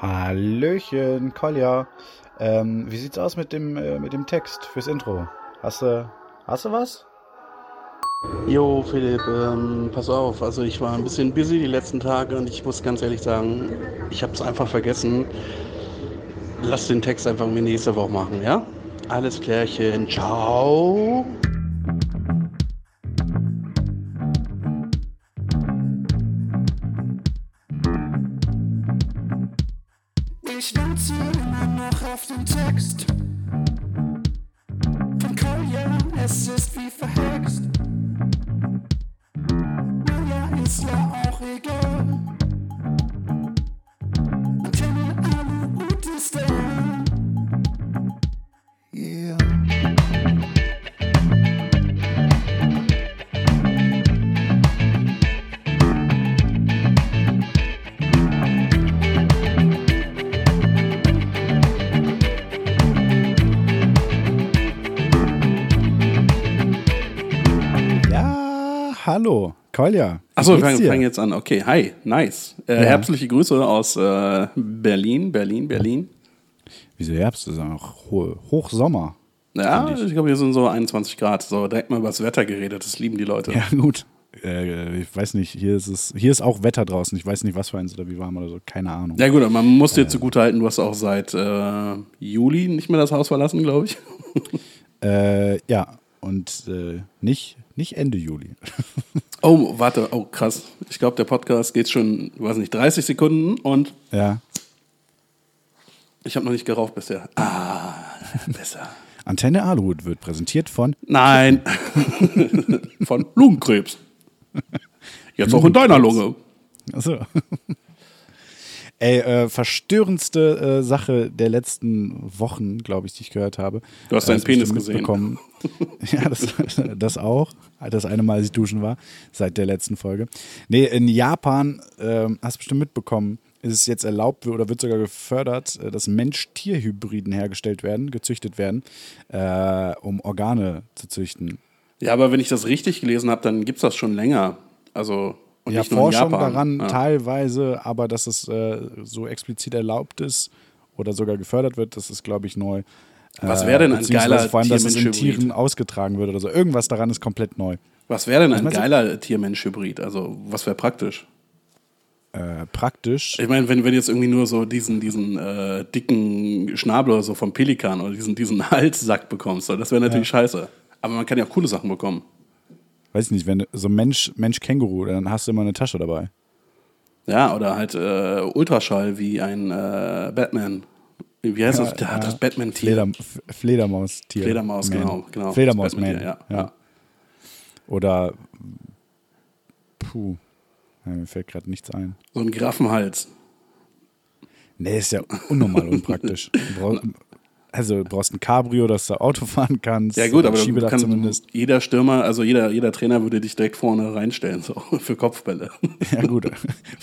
Hallöchen, Kolja. Ähm, wie sieht's aus mit dem, äh, mit dem Text fürs Intro? Hast du, hast du was? Jo, Philipp, ähm, pass auf. Also ich war ein bisschen busy die letzten Tage und ich muss ganz ehrlich sagen, ich habe es einfach vergessen. Lass den Text einfach mir nächste Woche machen, ja? Alles klärchen. Ciao. Kolja. Achso, wir fangen, fangen jetzt an. Okay, hi, nice. Äh, Ja. Herzliche Grüße aus äh, Berlin, Berlin, Berlin. Wieso Herbst? Das ist ja noch Ho Hochsommer. Ja, ich. ich glaube, hier sind so 21 Grad. So, direkt mal über das Wetter geredet. Das lieben die Leute. Ja, gut. Äh, ich weiß nicht, hier ist es, hier ist auch Wetter draußen. Ich weiß nicht, was für eins oder wie warm oder so. Keine Ahnung. Ja gut, man muss dir zugute halten, du hast auch seit äh, Juli nicht mehr das Haus verlassen, glaube ich. Äh, ja, und äh, nicht, nicht Ende Juli. Oh, warte, oh krass. Ich glaube, der Podcast geht schon, weiß nicht, 30 Sekunden und ja. ich habe noch nicht geraucht bisher. Ah, besser. Antenne Aluhut wird präsentiert von Nein. Von Lungenkrebs. Jetzt auch in deiner Lunge. Achso. Ey, äh, verstörendste äh, Sache der letzten Wochen, glaube ich, die ich gehört habe. Du hast Äh, deinen das Penis gesehen. ja, das, das auch. Das eine Mal, als ich duschen war, seit der letzten Folge. Nee, in Japan, ähm, hast du bestimmt mitbekommen, ist es jetzt erlaubt oder wird sogar gefördert, äh, dass Mensch-Tier-Hybriden hergestellt werden, gezüchtet werden, äh, um Organe zu züchten. Ja, aber wenn ich das richtig gelesen habe, dann gibt es das schon länger. Also, und ja, Forschung daran ja. teilweise, aber dass es äh, so explizit erlaubt ist oder sogar gefördert wird, das ist, glaube ich, neu. Was wäre denn ein Beziehungsweise geiler Vor allem, dass es in Tier-Mensch-Hybrid? Tieren ausgetragen wird oder so. Irgendwas daran ist komplett neu. Was wäre denn ein geiler Tier-Mensch-Hybrid? Also, was wäre praktisch? Äh, praktisch. Ich meine, wenn, wenn du jetzt irgendwie nur so diesen, diesen äh, dicken Schnabel oder so vom Pelikan oder diesen, diesen Halssack bekommst, so, das wäre natürlich scheiße. Aber man kann ja auch coole Sachen bekommen. Weiß ich nicht, wenn so Mensch, Mensch-Känguru, dann hast du immer eine Tasche dabei. Ja, oder halt äh, Ultraschall wie ein äh, Batman. Wie heißt das? Der hat das Batman-Tier. Fleder, Fledermaus-Tier. Fledermaus, Man. genau, genau. Fledermaus-Man. Ja. ja. Ja. Oder, puh, ja, mir fällt gerade nichts ein. So ein Giraffenhals. Nee, ist ja unnormal unpraktisch. Also du brauchst ein Cabrio, dass du Auto fahren kannst. Ja gut, aber du kannst, zumindest. jeder Stürmer, also jeder, jeder Trainer würde dich direkt vorne reinstellen, so für Kopfbälle. Ja gut.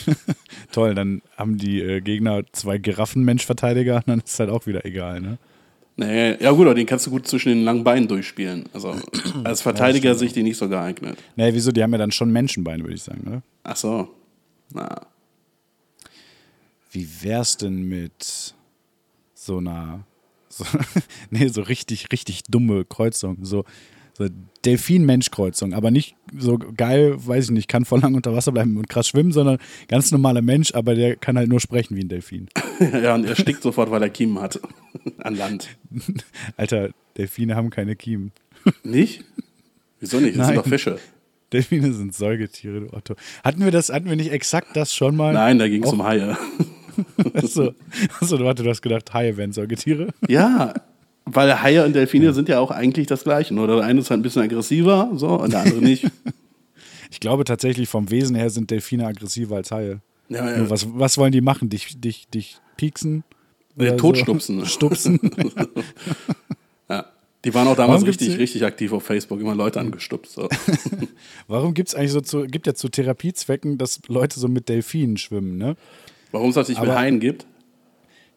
Toll, dann haben die äh, Gegner zwei Giraffenmensch-Verteidiger, dann ist halt auch wieder egal, ne? Nee, ja gut, aber den kannst du gut zwischen den langen Beinen durchspielen. Also als Verteidiger sehe ich die nicht so geeignet. Nee, wieso? Die haben ja dann schon Menschenbeine, würde ich sagen, oder? Ach so. Na. Wie wär's denn mit so einer, so, nee, so richtig, richtig dumme Kreuzung, so, so Delfin-Mensch-Kreuzung, aber nicht so geil, weiß ich nicht, kann voll lang unter Wasser bleiben und krass schwimmen, sondern ganz normaler Mensch, aber der kann halt nur sprechen wie ein Delfin. Ja, und er stickt sofort, weil er Kiemen hat. An Land. Alter, Delfine haben keine Kiemen. Nicht? Wieso nicht? Das Nein. sind doch Fische. Delfine sind Säugetiere, du Otto. Hatten wir das, hatten wir nicht exakt das schon mal? Nein, da ging es um Haie. Achso, achso, warte, du hast gedacht, Haie wären Säugetiere? Ja, weil Haie und Delfine sind ja auch eigentlich das Gleiche. Nur der eine ist halt ein bisschen aggressiver, so, und der andere nicht. Ich glaube tatsächlich, vom Wesen her sind Delfine aggressiver als Haie. Ja, ja. Was, was wollen die machen? Dich, dich, dich pieksen? Ja, totstupsen. Stupsen? ja. Die waren auch damals richtig, die- richtig aktiv auf Facebook, immer Leute angestupst. So. Warum gibt es eigentlich so zu, gibt ja zu Therapiezwecken, dass Leute so mit Delfinen schwimmen, ne? Warum es das nicht mit Aber- Haien gibt?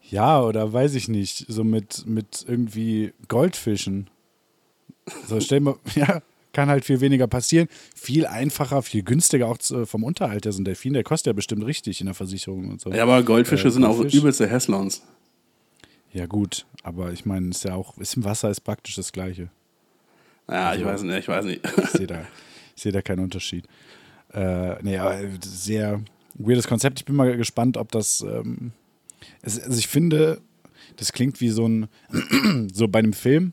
Ja, oder weiß ich nicht, so mit, mit irgendwie Goldfischen. So, stell mal, ja, kann halt viel weniger passieren. Viel einfacher, viel günstiger auch vom Unterhalt der so ein Delfin. Der kostet ja bestimmt richtig in der Versicherung und so. Ja, aber Goldfische Äh, sind auch übelste Hässlons. Ja, gut, aber ich meine, ist ja auch, ist im Wasser ist praktisch das Gleiche. Ja, Also ich weiß nicht, ich weiß nicht. Ich sehe da, ich sehe da keinen Unterschied. Äh, nee, aber sehr weirdes Konzept. Ich bin mal gespannt, ob das. Ähm, es, also ich finde, das klingt wie so ein, so bei einem Film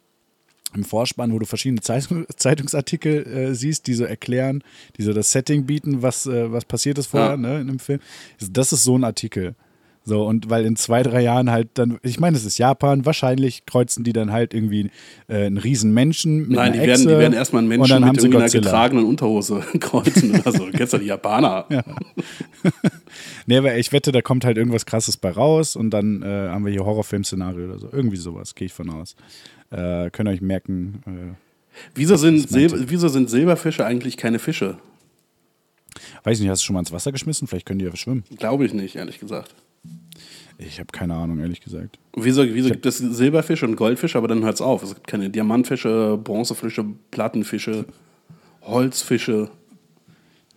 im Vorspann, wo du verschiedene Zeitung, Zeitungsartikel äh, siehst, die so erklären, die so das Setting bieten, was, äh, was passiert ist vorher Ja. ne, in einem Film. Das ist so ein Artikel. So, und weil in zwei, drei Jahren halt dann, ich meine, es ist Japan, wahrscheinlich kreuzen die dann halt irgendwie äh, einen riesen Menschen mit Nein, die einer werden, die Echse werden erstmal einen und Menschen dann haben mit sie irgendeiner Godzilla. getragenen Unterhose kreuzen oder so. Du kennst ja die Japaner. Nee, aber ich wette, da kommt halt irgendwas krasses bei raus und dann äh, haben wir hier Horrorfilm-Szenario oder so. Irgendwie sowas, gehe ich von aus. Äh, könnt ihr euch merken. Äh, Wieso sind, wieso sind Silberfische eigentlich keine Fische? Weiß nicht, hast du schon mal ins Wasser geschmissen? Vielleicht können die ja schwimmen. Glaube ich nicht, ehrlich gesagt. Ich habe keine Ahnung, ehrlich gesagt. Wieso, wieso gibt es Silberfische und Goldfische, aber dann hört es auf? Es gibt keine Diamantfische, Bronzefische, Plattenfische, Holzfische.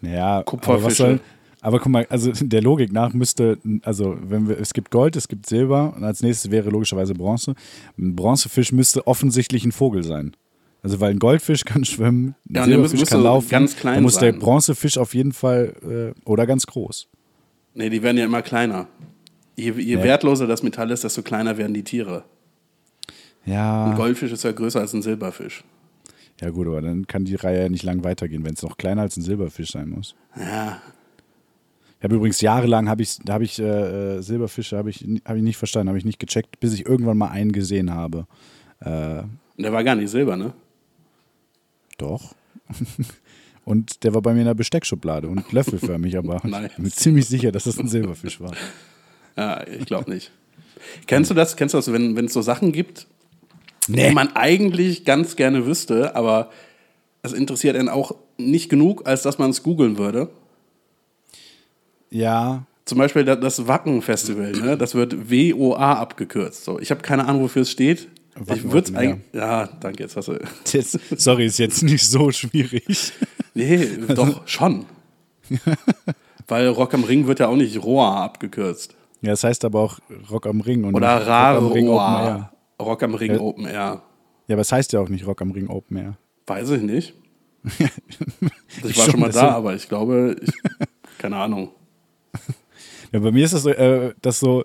Naja, aber Kupferfische. soll. Aber guck mal, also der Logik nach müsste, also wenn wir, es gibt Gold, es gibt Silber und als nächstes wäre logischerweise Bronze. Ein Bronzefisch müsste offensichtlich ein Vogel sein. Also weil ein Goldfisch kann schwimmen, ein Ja, der Silberfisch muss kann laufen, ganz klein dann muss der sein. Bronzefisch auf jeden Fall äh, oder ganz groß. Nee, die werden ja immer kleiner. Je, je Nee. wertloser das Metall ist, desto kleiner werden die Tiere. Ja. Ein Goldfisch ist ja größer als ein Silberfisch. Ja gut, aber dann kann die Reihe ja nicht lang weitergehen, wenn es noch kleiner als ein Silberfisch sein muss. Ja, Ich habe übrigens jahrelang habe ich, da habe ich äh, äh, Silberfische habe ich, habe ich nicht verstanden, habe ich nicht gecheckt, bis ich irgendwann mal einen gesehen habe. Äh, der war gar nicht silber, ne? Doch. und der war bei mir in der Besteckschublade und löffelförmig, aber Nice. ich bin ziemlich sicher, dass das ein Silberfisch war. Ja, ich glaube nicht. Kennst du das? Kennst du das, wenn es so Sachen gibt, Nee. die man eigentlich ganz gerne wüsste, aber es interessiert einen auch nicht genug, als dass man es googeln würde? Ja, Zum Beispiel da- das Wacken-Festival, ne? das wird WOA abgekürzt. So, ich habe keine Ahnung, wofür es steht. Ich würde es. Ja, danke, jetzt hast du. jetzt, sorry, ist jetzt nicht so schwierig. Nee, doch, schon. Weil Rock am Ring wird ja auch nicht ROA abgekürzt. Ja, das heißt aber auch Rock am Ring und Oder nicht Rock am Ring Open RAROA. Air. Rock am Ring Ja. Open Air. Ja, aber es heißt ja auch nicht Rock am Ring Open Air. Weiß ich nicht. Ich war schon, mal das da, aber ich glaube, ich, keine Ahnung. Ja, bei mir ist das so, äh, das so,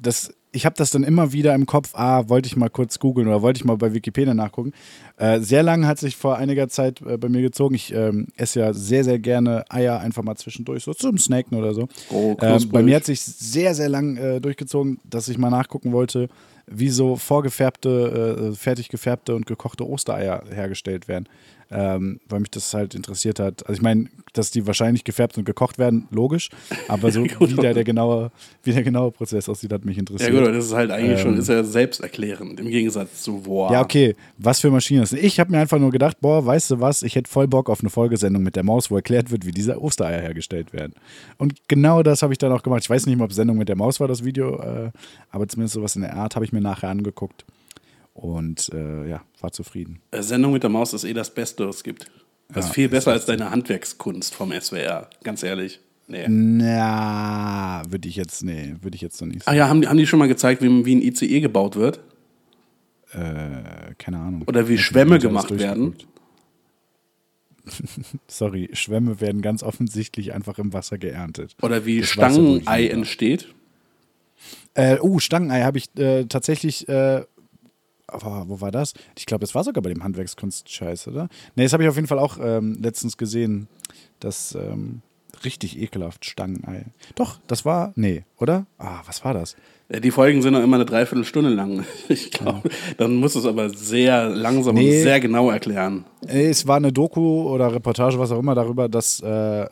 das, ich habe das dann immer wieder im Kopf, ah, wollte ich mal kurz googeln oder wollte ich mal bei Wikipedia nachgucken. Äh, sehr lang hat sich vor einiger Zeit äh, bei mir gezogen. Ich ähm, esse ja sehr, sehr gerne Eier einfach mal zwischendurch, so zum Snacken oder so. Oh, ähm, bei mir hat sich sehr, sehr lang äh, durchgezogen, dass ich mal nachgucken wollte, wie so vorgefärbte, äh, fertig gefärbte und gekochte Ostereier hergestellt werden. Ähm, weil mich das halt interessiert hat. Also ich meine, dass die wahrscheinlich gefärbt und gekocht werden, logisch, aber so wie der, der genaue, wie der genaue Prozess aussieht, hat mich Ja interessiert. gut, aber das ist halt eigentlich schon, Ähm. ist ja selbsterklärend, im Gegensatz zu WOA. Ja, okay, was für Maschinen das sind. Ich habe mir einfach nur gedacht, boah, weißt du was, ich hätte voll Bock auf eine Folgesendung mit der Maus, wo erklärt wird, wie diese Ostereier hergestellt werden. Und genau das habe ich dann auch gemacht. Ich weiß nicht mal, ob Sendung mit der Maus war, das Video, äh, aber zumindest sowas in der Art habe ich mir nachher angeguckt. Und äh, ja, war zufrieden. Äh, Sendung mit der Maus ist eh das Beste, was es gibt. Das ist Ja, viel besser als deine Handwerkskunst vom SWR, ganz ehrlich. Nee. Na, würde ich jetzt, nee, würde ich jetzt so nicht Ah sagen. ja, haben die, haben die schon mal gezeigt, wie, wie ein ICE gebaut wird? Äh, keine Ahnung. Oder wie ich Schwämme gemacht werden? Sorry, Schwämme werden ganz offensichtlich einfach im Wasser geerntet. Oder wie Das Stangenei entsteht? Äh, uh, Stangenei habe ich äh, tatsächlich. Aber wo war das? Ich glaube, das war sogar bei dem Handwerkskunst-Scheiß, oder? Ne, das habe ich auf jeden Fall auch ähm, letztens gesehen. Das ähm, richtig ekelhaft Stangenei. Doch, das war. Nee, oder? Ah, was war das? Ja, die Folgen sind noch immer eine Dreiviertelstunde lang. Ich glaube, dann musst du es aber sehr langsam Nee. und sehr genau erklären. Äh, Es war eine Doku oder Reportage, was auch immer, darüber, dass äh,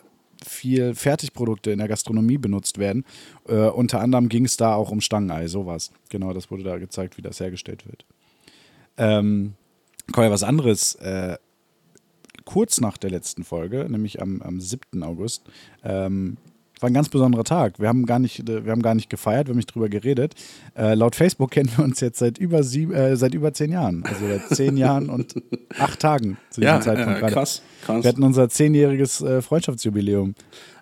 viel Fertigprodukte in der Gastronomie benutzt werden. Äh, unter anderem ging es da auch um Stangenei, sowas. Genau, das wurde da gezeigt, wie das hergestellt wird. Ähm, komm ja, was anderes. Äh, kurz nach der letzten Folge, nämlich am, am 7. August, ähm, war ein ganz besonderer Tag. Wir haben gar nicht, äh, wir haben gar nicht gefeiert, wir haben nicht drüber geredet. Äh, laut Facebook kennen wir uns jetzt seit über, sieb, äh, seit über zehn Jahren. Also seit zehn Jahren und acht Tagen zu diesem Ja, Zeitpunkt äh, gerade. krass, krass. Wir hatten unser zehnjähriges äh, Freundschaftsjubiläum.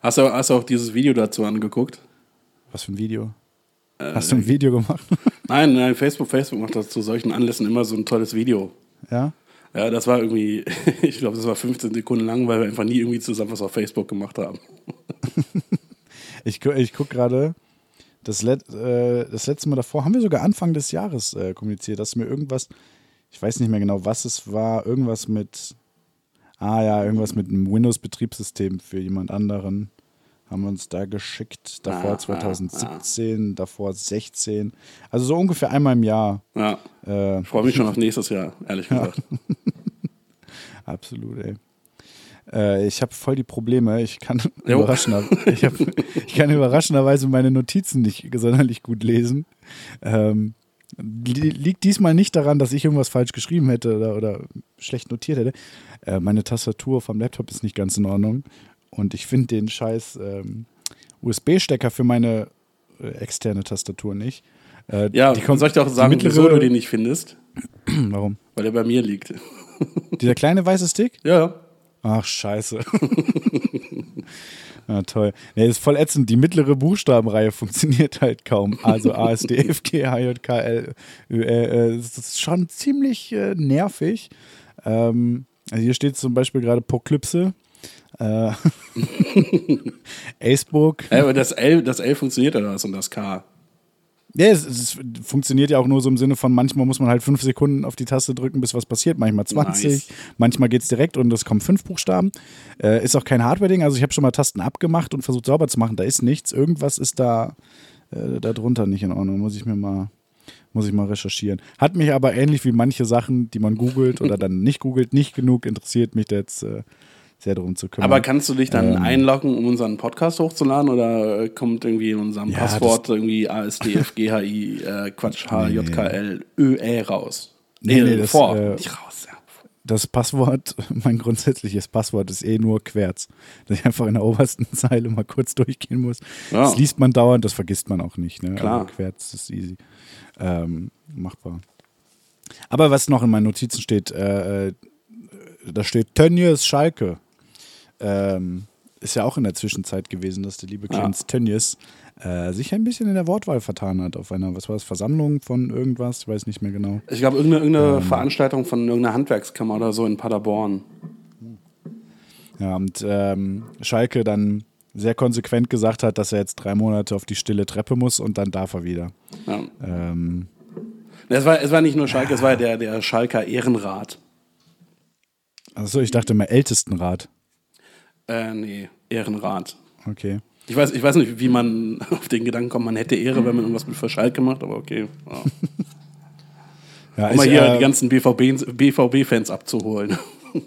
Hast du, hast du auch dieses Video dazu angeguckt? Was für ein Video? Äh, Hast du ein Video gemacht? Nein, nein, Facebook, Facebook macht das zu solchen Anlässen immer so ein tolles Video. ja? Ja, das war irgendwie, ich glaube, das war 15 Sekunden lang, weil wir einfach nie irgendwie zusammen was auf Facebook gemacht haben. Ich, ich gucke gerade, das, Let, äh, das letzte Mal davor haben wir sogar Anfang des Jahres äh, kommuniziert, dass mir irgendwas, ich weiß nicht mehr genau, was es war, irgendwas mit, ah ja, irgendwas mit einem Windows-Betriebssystem für jemand anderen. Haben wir uns da geschickt. Davor ah, 2017, davor 16. Also so ungefähr einmal im Jahr. Ja, Äh, ich freue mich schon auf nächstes Jahr, ehrlich gesagt. Absolut, ey. Äh, ich habe voll die Probleme. Ich kann, Jo. überraschender, ich, hab, ich kann überraschenderweise meine Notizen nicht sonderlich gut lesen. Ähm, li- liegt diesmal nicht daran, dass ich irgendwas falsch geschrieben hätte oder, oder schlecht notiert hätte. Äh, meine Tastatur vom Laptop ist nicht ganz in Ordnung. Und ich finde den scheiß ähm, USB-Stecker für meine äh, externe Tastatur nicht. Äh, Ja, die kommt, soll ich dir auch sagen, mittlere- wieso du den nicht findest? Warum? Weil er bei mir liegt. Dieser kleine weiße Stick? Ja, Ach, scheiße. ja, toll. Nee, ist voll ätzend. Die mittlere Buchstabenreihe funktioniert halt kaum. Also A, S, D, F, G, H, J, K, L, Ö, Ä, äh, Das ist schon ziemlich äh, nervig. Ähm, also hier steht zum Beispiel gerade Poklypse. Äh, Acebook. Ey, aber das L, das L funktioniert oder was und das K. Ja, es, es funktioniert ja auch nur so im Sinne von, manchmal muss man halt fünf Sekunden auf die Taste drücken, bis was passiert, manchmal 20, Nice. manchmal geht es direkt und es kommen fünf Buchstaben. Äh, ist auch kein Hardware-Ding, also ich habe schon mal Tasten abgemacht und versucht sauber zu machen, da ist nichts, irgendwas ist da, äh, da drunter nicht in Ordnung, muss ich mir mal, muss ich mal recherchieren. Hat mich aber ähnlich wie manche Sachen, die man googelt oder dann nicht googelt, nicht genug interessiert, mich jetzt äh, sehr darum zu kümmern. Aber kannst du dich dann Ähm. einloggen, um unseren Podcast hochzuladen oder äh, kommt irgendwie in unserem Ja, Passwort irgendwie ASDFGHI, äh, Quatsch, HJKL, ÖE raus? Nee, nee, das, vor. äh, Nicht raus, ja. das Passwort, mein grundsätzliches Passwort ist eh nur Querz. Dass ich einfach in der obersten Zeile mal kurz durchgehen muss. Ja. Das liest man dauernd, das vergisst man auch nicht. Ne? Klar. Also Querz ist easy. Ähm, machbar. Aber was noch in meinen Notizen steht, äh, äh, da steht Tönnies Schalke. Ähm, ist ja auch in der Zwischenzeit gewesen, dass der liebe Ja. Clemens Tönnies äh, sich ein bisschen in der Wortwahl vertan hat auf einer, was war das, Versammlung von irgendwas, ich weiß nicht mehr genau. Ich glaube, irgendeine, irgendeine Ähm. Veranstaltung von irgendeiner Handwerkskammer oder so in Paderborn. Ja, und ähm, Schalke dann sehr konsequent gesagt hat, dass er jetzt drei Monate auf die stille Treppe muss und dann darf er wieder. Ja. Ähm, Es, war, es war nicht nur Schalke, es war der, der Schalker Ehrenrat. achso, ich dachte mal Ältestenrat. Äh, nee, Ehrenrat. Okay. Ich weiß, ich weiß nicht, wie man auf den Gedanken kommt, man hätte Ehre, wenn man irgendwas mit für Schalke macht, aber okay. Ja. Ja, Um mal hier äh, die ganzen BVB BVB-Fans abzuholen.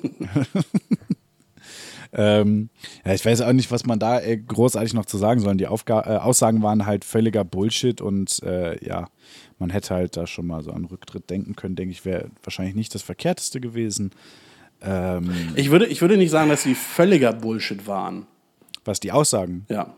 ähm, ja, ich weiß auch nicht, was man da äh, großartig noch zu sagen soll. Die Aufga äh, Aussagen waren halt völliger Bullshit und äh, ja, man hätte halt da schon mal so an Rücktritt denken können, denke ich, wäre wahrscheinlich nicht das Verkehrteste gewesen. Ähm, Ich würde, ich würde nicht sagen, dass sie völliger Bullshit waren. was die Aussagen. Ja.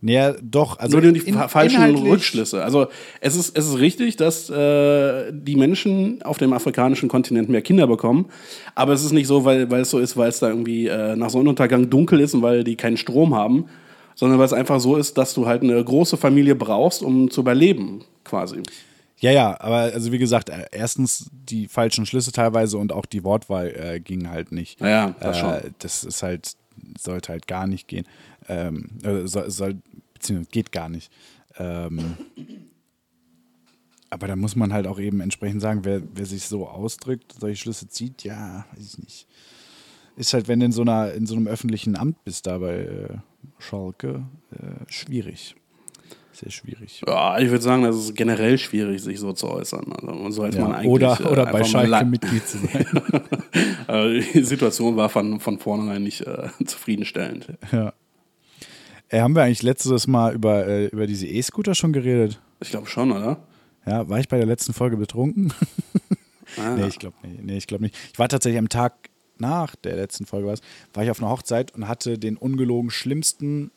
Naja, doch. Also Nur die in- fa- falschen Rückschlüsse. Also es ist, es ist richtig, dass äh, die Menschen auf dem afrikanischen Kontinent mehr Kinder bekommen. Aber es ist nicht so, weil, weil es so ist, weil es da irgendwie äh, nach Sonnenuntergang dunkel ist und weil die keinen Strom haben, sondern weil es einfach so ist, dass du halt eine große Familie brauchst, um zu überleben, quasi. Ja, ja, aber also wie gesagt, äh, erstens die falschen Schlüsse teilweise und auch die Wortwahl äh, ging halt nicht. Ja, ja, das äh, schon. Das ist halt, sollte halt gar nicht gehen. Ähm, äh, soll, soll, beziehungsweise geht gar nicht. Ähm, aber da muss man halt auch eben entsprechend sagen, wer, wer sich so ausdrückt, solche Schlüsse zieht, ja, weiß ich nicht. Ist halt, wenn du in so, einer, in so einem öffentlichen Amt bist, da bei äh, Schalke, äh, schwierig. Sehr schwierig. Ja, ich würde sagen, das ist generell schwierig, sich so zu äußern. Also, so als Ja, man eigentlich, oder äh, oder bei einfach mal Schalke Mitglied zu sein. Äh, Die Situation war von, von vornherein nicht äh, zufriedenstellend. Ja. Äh, haben wir eigentlich letztes Mal über, äh, über diese E-Scooter schon geredet? Ich glaube schon, oder? Ja, war ich bei der letzten Folge betrunken? Ah, nee, ich glaube nicht. Nee, ich glaube nicht. Ich war tatsächlich am Tag nach der letzten Folge, was, war ich auf einer Hochzeit und hatte den ungelogen schlimmsten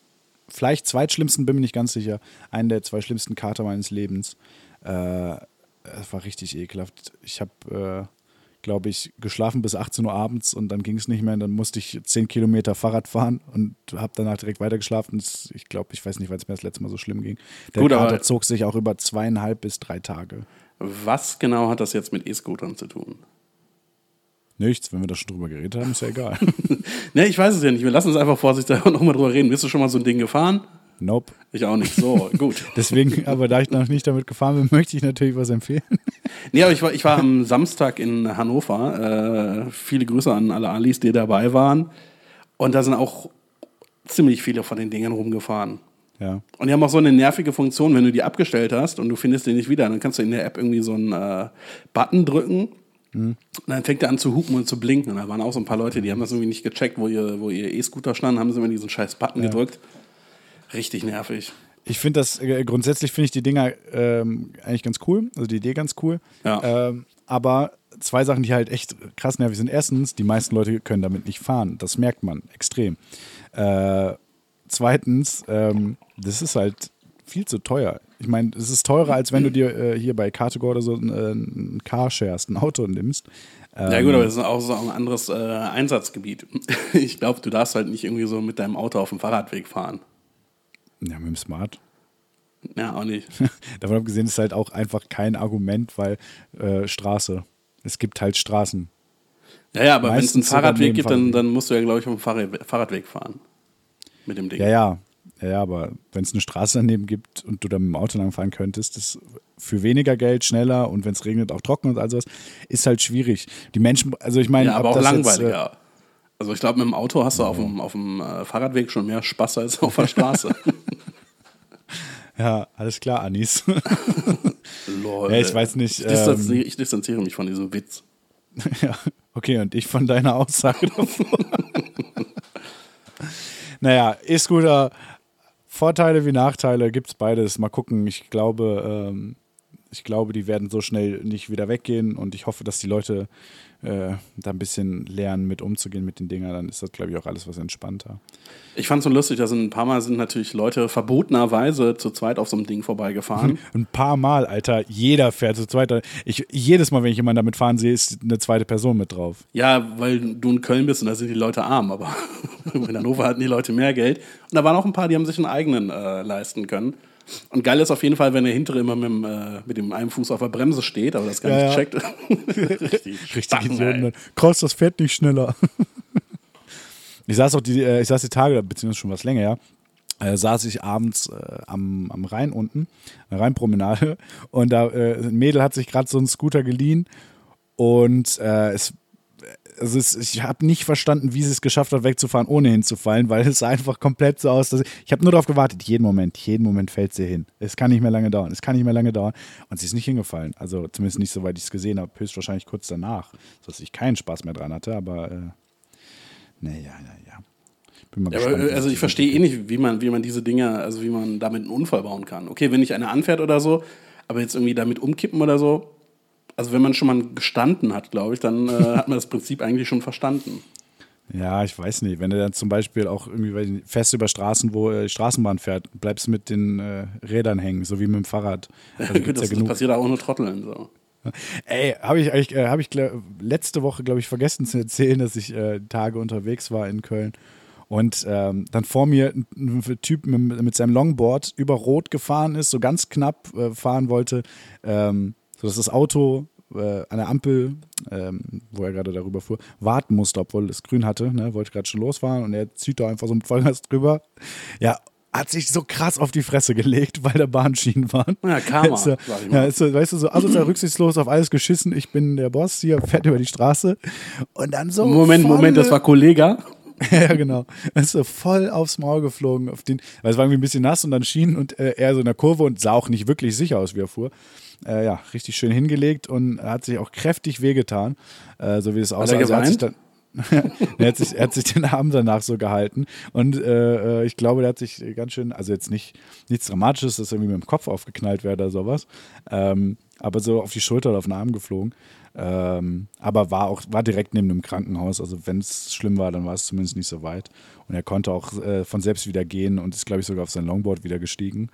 vielleicht zweitschlimmsten, bin mir nicht ganz sicher, einen der zwei schlimmsten Kater meines Lebens. Äh, es war richtig ekelhaft. Ich habe, äh, glaube ich, geschlafen bis 18 Uhr abends und dann ging es nicht mehr. Und dann musste ich 10 Kilometer Fahrrad fahren und habe danach direkt weitergeschlafen. Ich glaube, ich weiß nicht, weil es mir das letzte Mal so schlimm ging. Der Gut, Kater zog sich auch über zweieinhalb bis drei Tage. Was genau hat das jetzt mit E-Scootern zu tun? Nichts, wenn wir da schon drüber geredet haben, ist ja egal. Ne, ich weiß es ja nicht. Wir lassen uns einfach vorsichtshalber nochmal drüber reden. Bist du schon mal so ein Ding gefahren? nope. Ich auch nicht. So, gut. Deswegen, aber da ich noch nicht damit gefahren bin, möchte ich natürlich was empfehlen. Nee, aber ich war, ich war am Samstag in Hannover. Äh, viele Grüße an alle Alis, die dabei waren. Und da sind auch ziemlich viele von den Dingen rumgefahren. Ja. Und die haben auch so eine nervige Funktion, wenn du die abgestellt hast und du findest den nicht wieder, dann kannst du in der App irgendwie so einen äh, Button drücken. Und dann fängt er an zu hupen und zu blinken. Und da waren auch so ein paar Leute, die haben das irgendwie nicht gecheckt, wo ihr, wo ihr E-Scooter stand, haben sie immer diesen scheiß Button gedrückt. Richtig nervig. Ich finde das, äh, grundsätzlich finde ich die Dinger ähm, eigentlich ganz cool, also die Idee ganz cool. Ja. Ähm, aber zwei Sachen, die halt echt krass nervig sind. Erstens, die meisten Leute können damit nicht fahren. Das merkt man extrem. Äh, zweitens, ähm, das ist halt viel zu teuer. Ich meine, es ist teurer, als wenn du dir äh, hier bei Car2Go oder so ein, äh, ein Car shares, ein Auto nimmst. Ähm, Ja gut, aber das ist auch so ein anderes äh, Einsatzgebiet. Ich glaube, du darfst halt nicht irgendwie so mit deinem Auto auf dem Fahrradweg fahren. Ja, mit dem Smart. Ja, auch nicht. Davon abgesehen ist halt auch einfach kein Argument, weil äh, Straße. Es gibt halt Straßen. Ja, ja, aber wenn es einen Fahrradweg gibt, dann, dann musst du ja, glaube ich, auf dem Fahrrad Fahrradweg fahren. Mit dem Ding. Ja, ja. Ja, ja, aber wenn es eine Straße daneben gibt und du da mit dem Auto lang fahren könntest, ist für weniger Geld schneller und wenn es regnet auch trocken und all sowas, ist halt schwierig. Die Menschen, also ich meine, Ja, aber auch das jetzt, äh, langweiliger. also ich glaube, mit dem Auto hast du auf dem, auf dem äh, Fahrradweg schon mehr Spaß als auf der Straße. Ja, alles klar, Anis. Lol. Ja, ich weiß nicht, Ich distanziere, ähm, ich distanziere mich von diesem Witz. ja, okay, und ich von deiner Aussage davor. naja, E-Scooter, Vorteile wie Nachteile gibt es beides. Mal gucken. Ich glaube, ähm, ich glaube, die werden so schnell nicht wieder weggehen und ich hoffe, dass die Leute äh, da ein bisschen lernen, mit umzugehen mit den Dingern. Dann ist das, glaube ich, auch alles was entspannter. Ich fand es so lustig, dass ein paar Mal sind natürlich Leute verbotenerweise zu zweit auf so einem Ding vorbeigefahren. Ein paar Mal, Alter, jeder fährt zu zweit. Ich, jedes Mal, wenn ich jemanden damit fahren sehe, ist eine zweite Person mit drauf. ja, weil du in Köln bist und da sind die Leute arm, aber in Hannover hatten die Leute mehr Geld. Und da waren auch ein paar, die haben sich einen eigenen äh, leisten können. Und geil ist auf jeden Fall, wenn der hintere immer mit dem, äh, mit dem einen Fuß auf der Bremse steht, aber das gar Ja, nicht ja. checkt. Richtig, Richtig Idioten. Krass, das fährt nicht schneller. ich saß auch die, äh, ich saß die Tage, beziehungsweise schon was länger, ja. Äh, saß ich abends äh, am, am Rhein unten, eine Rheinpromenade, und da äh, ein Mädel hat sich gerade so einen Scooter geliehen und äh, es, also es, ich habe nicht verstanden, wie sie es geschafft hat, wegzufahren, ohne hinzufallen, weil es einfach komplett so aus. Dass ich ich habe nur darauf gewartet, jeden Moment, jeden Moment fällt sie hin. Es kann nicht mehr lange dauern, es kann nicht mehr lange dauern. Und sie ist nicht hingefallen. Also zumindest nicht, soweit ich es gesehen habe, höchstwahrscheinlich kurz danach, sodass ich keinen Spaß mehr dran hatte, aber äh, naja, naja. Bin mal Ja, gespannt. aber, wie also ich verstehe eh nicht, wie man, wie man diese Dinge, also wie man damit einen Unfall bauen kann. Okay, wenn nicht einer anfährt oder so, aber jetzt irgendwie damit umkippen oder so, also wenn man schon mal gestanden hat, glaube ich, dann äh, hat man das Prinzip eigentlich schon verstanden. Ja, ich weiß nicht. Wenn du dann zum Beispiel auch irgendwie fest über Straßen, wo äh, die Straßenbahn fährt, bleibst mit den äh, Rädern hängen, so wie mit dem Fahrrad. Also das, ja das genug. passiert auch nur Trotteln. So. Ey, habe ich äh, habe ich letzte Woche, glaube ich, vergessen zu erzählen, dass ich äh, Tage unterwegs war in Köln und ähm, dann vor mir ein, ein Typ mit, mit seinem Longboard über Rot gefahren ist, so ganz knapp äh, fahren wollte, ähm, sodass das Auto äh, an der Ampel, ähm, wo er gerade darüber fuhr, warten musste, obwohl es grün hatte, ne, wollte gerade schon losfahren und er zieht da einfach so mit Vollgas drüber. Ja, hat sich so krass auf die Fresse gelegt, weil da Bahnschienen waren. Ja, Karma, Ist so, sag ich mal. ja, ist so, weißt du, so asozial rücksichtslos auf alles geschissen. Ich bin der Boss hier, fährt über die Straße. Und dann so. Moment, volle- Moment, das war Kollega. ja, genau. Ist so voll aufs Maul geflogen. Auf den, weil es war irgendwie ein bisschen nass und dann schien und äh, er so in der Kurve und sah auch nicht wirklich sicher aus, wie er fuhr. Äh, ja, richtig schön hingelegt und hat sich auch kräftig wehgetan. Äh, so wie es aussah. er Also hat sich dann, er, hat sich, er hat sich den Arm danach so gehalten und äh, äh, ich glaube, der hat sich ganz schön, also jetzt nicht nichts Dramatisches, dass irgendwie mit dem Kopf aufgeknallt wäre oder sowas, ähm, aber so auf die Schulter oder auf den Arm geflogen. Ähm, aber war auch war direkt neben dem Krankenhaus. Also wenn es schlimm war, dann war es zumindest nicht so weit. Und er konnte auch äh, von selbst wieder gehen und ist, glaube ich, sogar auf sein Longboard wieder gestiegen.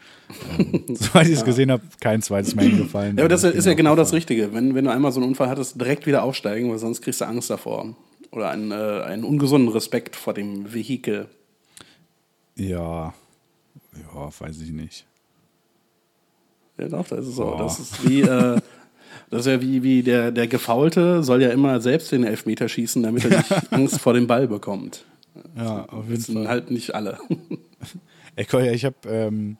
Ähm, soweit ich es gesehen habe, kein zweites Mal hingefallen. Ja, aber das ist ja genau das Richtige. Wenn, wenn du einmal so einen Unfall hattest, direkt wieder aufsteigen, weil sonst kriegst du Angst davor. Oder einen, äh, einen ungesunden Respekt vor dem Vehikel. Ja, ja, weiß ich nicht. Ja, doch, das ist so. Boah. Das ist wie, äh, das ist ja wie, wie der, der Gefaulte soll ja immer selbst den Elfmeter schießen, damit er nicht Angst vor dem Ball bekommt. Ja, auf jeden Fall. halt nicht alle. Ey, Kolja, ich habe ähm,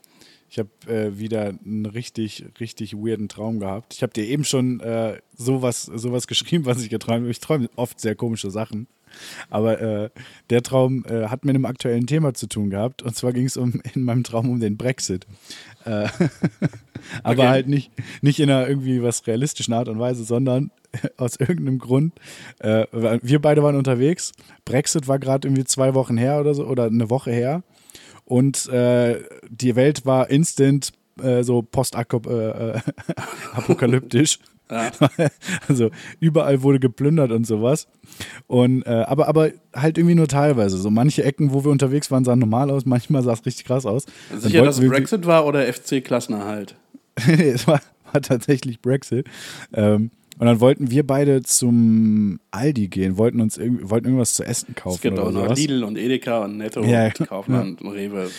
hab, äh, wieder einen richtig, richtig weirden Traum gehabt. Ich habe dir eben schon äh, sowas, sowas geschrieben, was ich geträumt habe. Ich träume oft sehr komische Sachen. Aber äh, der Traum äh, hat mit einem aktuellen Thema zu tun gehabt. Und zwar ging es um, in meinem Traum um den Brexit. Äh, aber Okay. halt nicht, nicht in einer irgendwie was realistischen Art und Weise, sondern aus irgendeinem Grund. Äh, wir beide waren unterwegs. Brexit war gerade irgendwie zwei Wochen her oder so, oder eine Woche her. Und äh, die Welt war instant äh, so postapokalyptisch. Ja. Also überall wurde geplündert und sowas. Und, äh, aber, aber halt irgendwie nur teilweise. So manche Ecken, wo wir unterwegs waren, sahen normal aus, manchmal sah es richtig krass aus. Sicher, dass es Brexit war oder FC-Klassenerhalt? Nee, es war, war tatsächlich Brexit. Ähm, und dann wollten wir beide zum Aldi gehen, wollten uns irgendwie, wollten irgendwas zu essen kaufen. Es gibt oder auch noch sowas. Lidl und Edeka und Netto Ja, und Kaufland und Rewe.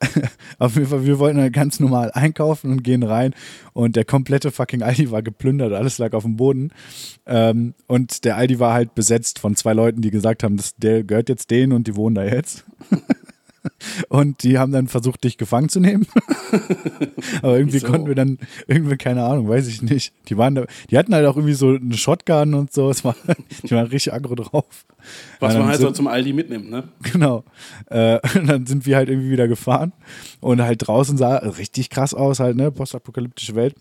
Auf jeden Fall, wir wollten halt ganz normal einkaufen und gehen rein und der komplette fucking Aldi war geplündert, alles lag auf dem Boden. Ähm, und der Aldi war halt besetzt von zwei Leuten, die gesagt haben, das, der gehört jetzt denen und die wohnen da jetzt. Und die haben dann versucht, dich gefangen zu nehmen. Aber irgendwie Wieso? konnten wir dann, irgendwie, keine Ahnung, weiß ich nicht. Die waren da, die hatten halt auch irgendwie so eine Shotgun und so. Es war, die waren richtig aggro drauf. Was man halt so zum Aldi mitnimmt, ne? Genau. Äh, und dann sind wir halt irgendwie wieder gefahren und halt draußen sah richtig krass aus, halt, ne? Postapokalyptische Welt.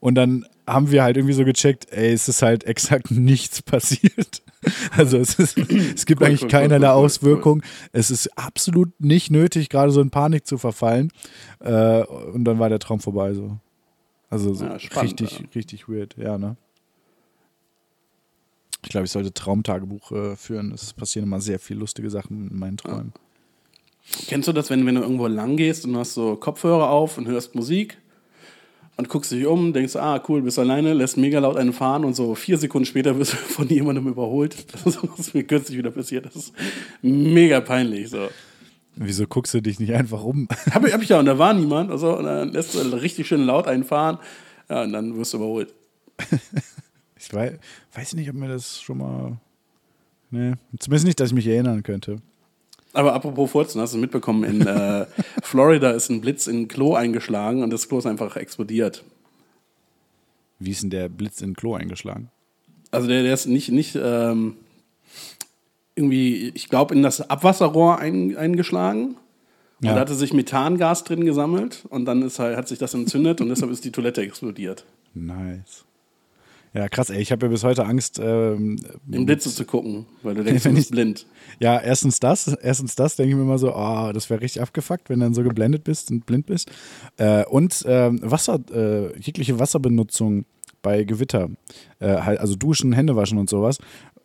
Und dann haben wir halt irgendwie so gecheckt, ey, es ist halt exakt nichts passiert. Also es, ist, es gibt Cool, eigentlich cool, keinerlei cool, cool, cool. Auswirkung. Es ist absolut nicht nötig, gerade so in Panik zu verfallen. Äh, und dann war der Traum vorbei so. Also so Ja, spannend, richtig, ja. richtig weird, ja, ne? Ich glaube, ich sollte Traumtagebuch äh, führen. Es passieren immer sehr viele lustige Sachen in meinen Träumen. Kennst du das, wenn, wenn du irgendwo lang gehst und hast so Kopfhörer auf und hörst Musik und guckst dich um, denkst, ah, cool, bist alleine, lässt mega laut einen fahren und so vier Sekunden später wirst du von jemandem überholt. Das ist was mir kürzlich wieder passiert. Das ist mega peinlich. So. Wieso guckst du dich nicht einfach um? Hab, ich- hab ich ja, und da war niemand. Also, und dann lässt du richtig schön laut einfahren. Ja, und dann wirst du überholt. Ich weiß, weiß nicht, ob mir das schon mal. Nee, zumindest nicht, dass ich mich erinnern könnte. Aber apropos Furzen, hast du mitbekommen, in äh, Florida ist ein Blitz in ein Klo eingeschlagen und das Klo ist einfach explodiert. Wie ist denn der Blitz in ein Klo eingeschlagen? Also der, der ist nicht, nicht ähm, irgendwie, ich glaube, in das Abwasserrohr ein, eingeschlagen. Und Ja. da hatte sich Methangas drin gesammelt und dann ist halt, hat sich das entzündet und deshalb ist die Toilette explodiert. Nice. Ja, krass, ey. Ich habe ja bis heute Angst. Ähm, Im Blitze zu gucken, weil du denkst, du bist blind. Ja, erstens das. Erstens das, denke ich mir immer so, oh, das wäre richtig abgefuckt, wenn du dann so geblendet bist und blind bist. Äh, und ähm, Wasser, äh, jegliche Wasserbenutzung bei Gewitter. Äh, halt, also Duschen, Hände waschen und sowas.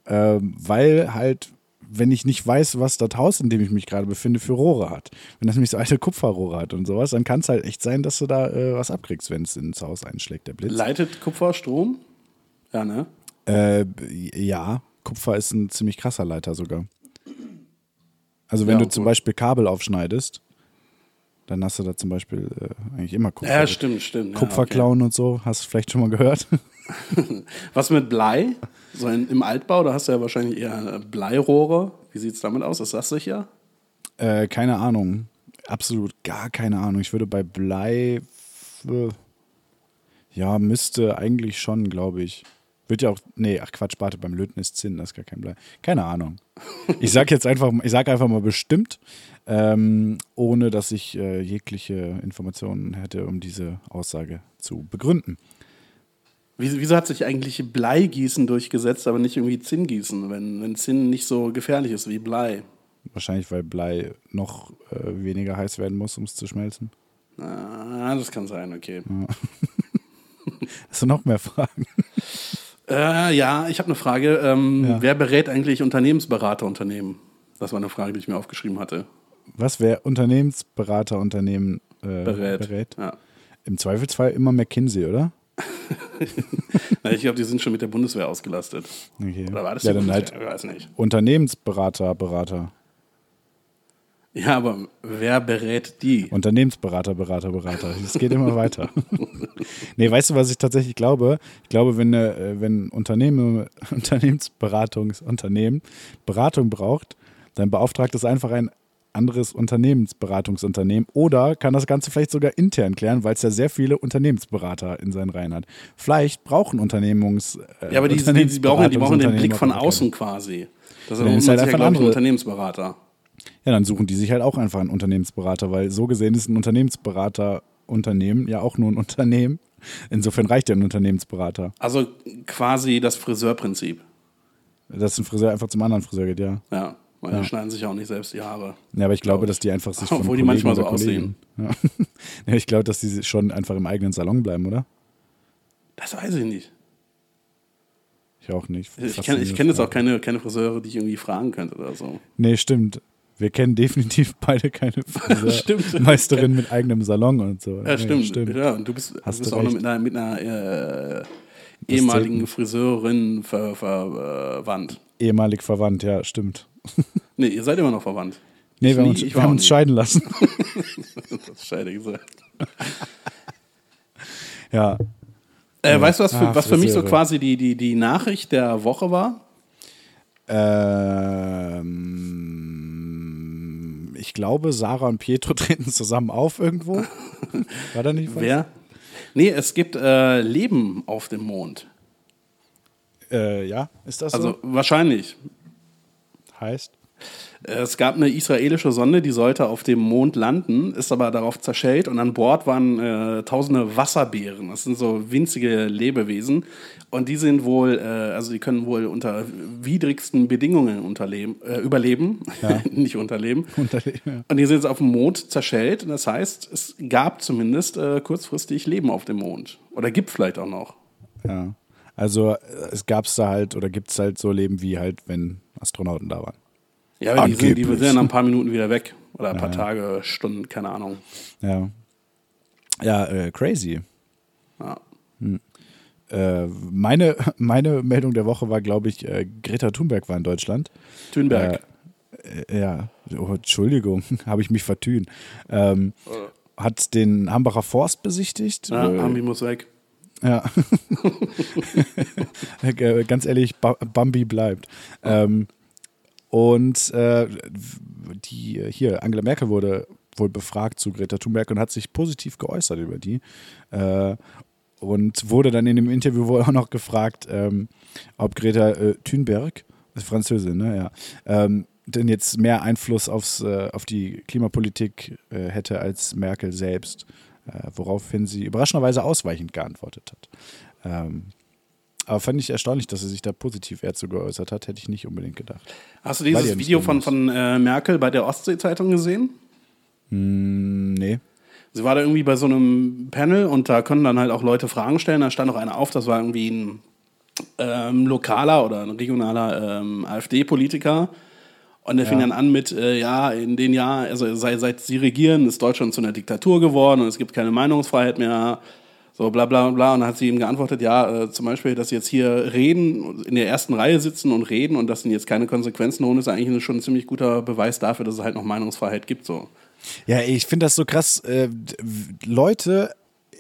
Ähm, weil halt, wenn ich nicht weiß, was das Haus, in dem ich mich gerade befinde, für Rohre hat. Wenn das nämlich so alte Kupferrohre hat und sowas, dann kann es halt echt sein, dass du da äh, was abkriegst, wenn es ins Haus einschlägt, der Blitz. Leitet Kupfer Strom? Ja, ne? Äh, ja, Kupfer ist ein ziemlich krasser Leiter sogar. Also wenn Ja, du zum gut. Beispiel Kabel aufschneidest, dann hast du da zum Beispiel äh, eigentlich immer Kupfer. Ja, stimmt, stimmt. Ja, Kupferklauen und so, hast du vielleicht schon mal gehört. okay. Was mit Blei? So in, im Altbau, da hast du ja wahrscheinlich eher Bleirohre. Wie sieht es damit aus? Ist das sicher? äh, keine Ahnung. Absolut gar keine Ahnung. Ich würde bei Blei. äh, Ja, müsste eigentlich schon, glaube ich. Wird ja auch. Nee, ach Quatsch, warte, beim Löten ist Zinn, das ist gar kein Blei. Keine Ahnung. Ich sag jetzt einfach, ich sag einfach mal bestimmt, ähm, ohne dass ich äh, jegliche Informationen hätte, um diese Aussage zu begründen. Wieso, wieso hat sich eigentlich Bleigießen durchgesetzt, aber nicht irgendwie Zinngießen, wenn, wenn Zinn nicht so gefährlich ist wie Blei? Wahrscheinlich, weil Blei noch äh, weniger heiß werden muss, um es zu schmelzen. Ah, das kann sein, okay. Hast du noch mehr Fragen? Äh, ja, ich habe eine Frage. Ähm, Ja. Wer berät eigentlich Unternehmensberaterunternehmen? Das war eine Frage, die ich mir aufgeschrieben hatte. Was wer Unternehmensberaterunternehmen äh, Berät. berät? Ja. Im Zweifelsfall immer McKinsey, oder? Na, ich glaube, die sind schon mit der Bundeswehr ausgelastet. Okay. Oder war das ja, die dann Bundeswehr? halt Ich weiß nicht. Unternehmensberater, Berater. Ja, aber wer berät die? Unternehmensberater, Berater, Berater. Es geht immer weiter. nee, weißt du, was ich tatsächlich glaube? Ich glaube, wenn, äh, wenn Unternehmen, Unternehmensberatungsunternehmen Beratung braucht, dann beauftragt es einfach ein anderes Unternehmensberatungsunternehmen oder kann das Ganze vielleicht sogar intern klären, weil es ja sehr viele Unternehmensberater in seinen Reihen hat. Vielleicht brauchen Unternehmungs äh, Ja, aber die, die, die, brauchen, die brauchen den Blick von außen quasi. Das ist ist halt ja, einfach ein andere- Unternehmensberater. Ja, dann suchen die sich halt auch einfach einen Unternehmensberater, weil so gesehen ist ein Unternehmensberaterunternehmen ja auch nur ein Unternehmen. Insofern reicht ja ein Unternehmensberater. Also quasi das Friseurprinzip. Dass ein Friseur einfach zum anderen Friseur geht, ja. Ja, weil die schneiden sich ja auch nicht selbst die Haare. Ja, aber ich glaube, dass die einfach sich von Obwohl die Kollegen manchmal so Kollegen- Ja. ja, ich glaube, dass die schon einfach im eigenen Salon bleiben, oder? Das weiß ich nicht. Ich auch nicht. Ich kenne ich kenn jetzt auch keine, keine Friseure, die ich irgendwie fragen könnte oder so. Nee, stimmt. Wir kennen definitiv beide keine Stimmt. Friseurmeisterin mit eigenem Salon und so. Ja, Nee, stimmt. Ja, und du bist, du Hast bist du auch noch mit einer, mit einer äh, ehemaligen. Friseurin ver, verwandt. Ehemalig verwandt, ja, stimmt. Nee, ihr seid immer noch verwandt. Nee, Ich wir haben nie, uns, ich wir haben uns nie. scheiden lassen. Das ist scheiße gesagt. ja. Äh, weißt du, was für, Ah, was für mich so quasi die, die, die Nachricht der Woche war? Ähm, ich glaube, Sarah und Pietro treten zusammen auf irgendwo. War da nicht was? Wer? Nee, es gibt äh, Leben auf dem Mond. Äh, ja, ist das Also so? wahrscheinlich. Heißt? Es gab eine israelische Sonde, die sollte auf dem Mond landen, ist aber darauf zerschellt und an Bord waren äh, tausende Wasserbären. Das sind so winzige Lebewesen und die sind wohl, äh, also die können wohl unter widrigsten Bedingungen unterleben, äh, überleben, nicht unterleben. Unterle- ja. Und die sind jetzt auf dem Mond zerschellt und das heißt, es gab zumindest äh, kurzfristig Leben auf dem Mond oder gibt vielleicht auch noch. ja. Also äh, es gab es da halt oder gibt es halt so Leben wie halt, wenn Astronauten da waren. Ja, aber die sind, die sind dann ein paar Minuten wieder weg oder ein paar Tage, Stunden, keine Ahnung. Ja. Ja, äh, crazy. Ja. Äh, meine, meine Meldung der Woche war, glaube ich, äh, Greta Thunberg war in Deutschland. Thunberg. Äh, ja, oh, Entschuldigung, habe ich mich vertun. Ähm, hat den Hambacher Forst besichtigt. Ja, Äh, Ambi muss weg. Ja. Äh, Ganz ehrlich, Ba- Bambi bleibt. Ähm, und äh, die hier, Angela Merkel wurde wohl befragt zu Greta Thunberg und hat sich positiv geäußert über die. Äh, und wurde dann in dem Interview wohl auch noch gefragt, ähm, ob Greta äh, Thunberg, Französin, ne? Ja. Ähm, denn jetzt mehr Einfluss aufs, äh, auf die Klimapolitik äh, hätte als Merkel selbst, äh, woraufhin sie überraschenderweise ausweichend geantwortet hat. Ähm, aber fand ich erstaunlich, dass sie sich da positiv eher zu geäußert hat, hätte ich nicht unbedingt gedacht. Hast du dieses ja Video von, von äh, Merkel bei der Ostsee-Zeitung gesehen? Hm, nee. Sie war da irgendwie bei so einem Panel und da konnten dann halt auch Leute Fragen stellen. Da stand auch einer auf, das war irgendwie ein ähm, lokaler oder ein regionaler ähm, AfD-Politiker. Und der fing dann an mit, äh, ja, in den Jahren, also seit, seit sie regieren, ist Deutschland zu einer Diktatur geworden und es gibt keine Meinungsfreiheit mehr. So bla bla bla. Und dann hat sie ihm geantwortet, ja, äh, zum Beispiel, dass sie jetzt hier reden, in der ersten Reihe sitzen und reden und das sind jetzt keine Konsequenzen holen, ist eigentlich schon ein ziemlich guter Beweis dafür, dass es halt noch Meinungsfreiheit gibt. So. Ja, ich finde das so krass. Äh, Leute,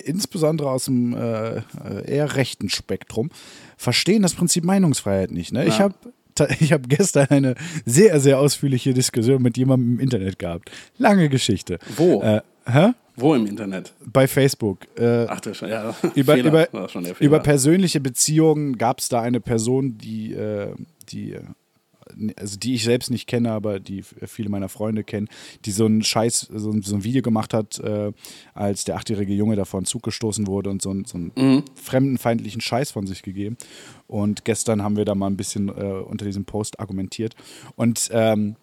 insbesondere aus dem äh, äh, eher rechten Spektrum, verstehen das Prinzip Meinungsfreiheit nicht. Ne? Ich Ja. habe ich hab gestern eine sehr, sehr ausführliche Diskussion mit jemandem im Internet gehabt. Lange Geschichte. Wo? Äh, hä? Wo im Internet? Bei Facebook. Äh, Ach, das schon, ja. über, Fehler. über, schon über persönliche Beziehungen gab es da eine Person, die, äh, die also die ich selbst nicht kenne, aber die viele meiner Freunde kennen, die so einen Scheiß, so ein, so ein Video gemacht hat, äh, als der achtjährige Junge davor in Zug gestoßen wurde und so, einen- so einen fremdenfeindlichen Scheiß von sich gegeben. Und gestern haben wir da mal ein bisschen äh, unter diesem Post argumentiert. Und ähm,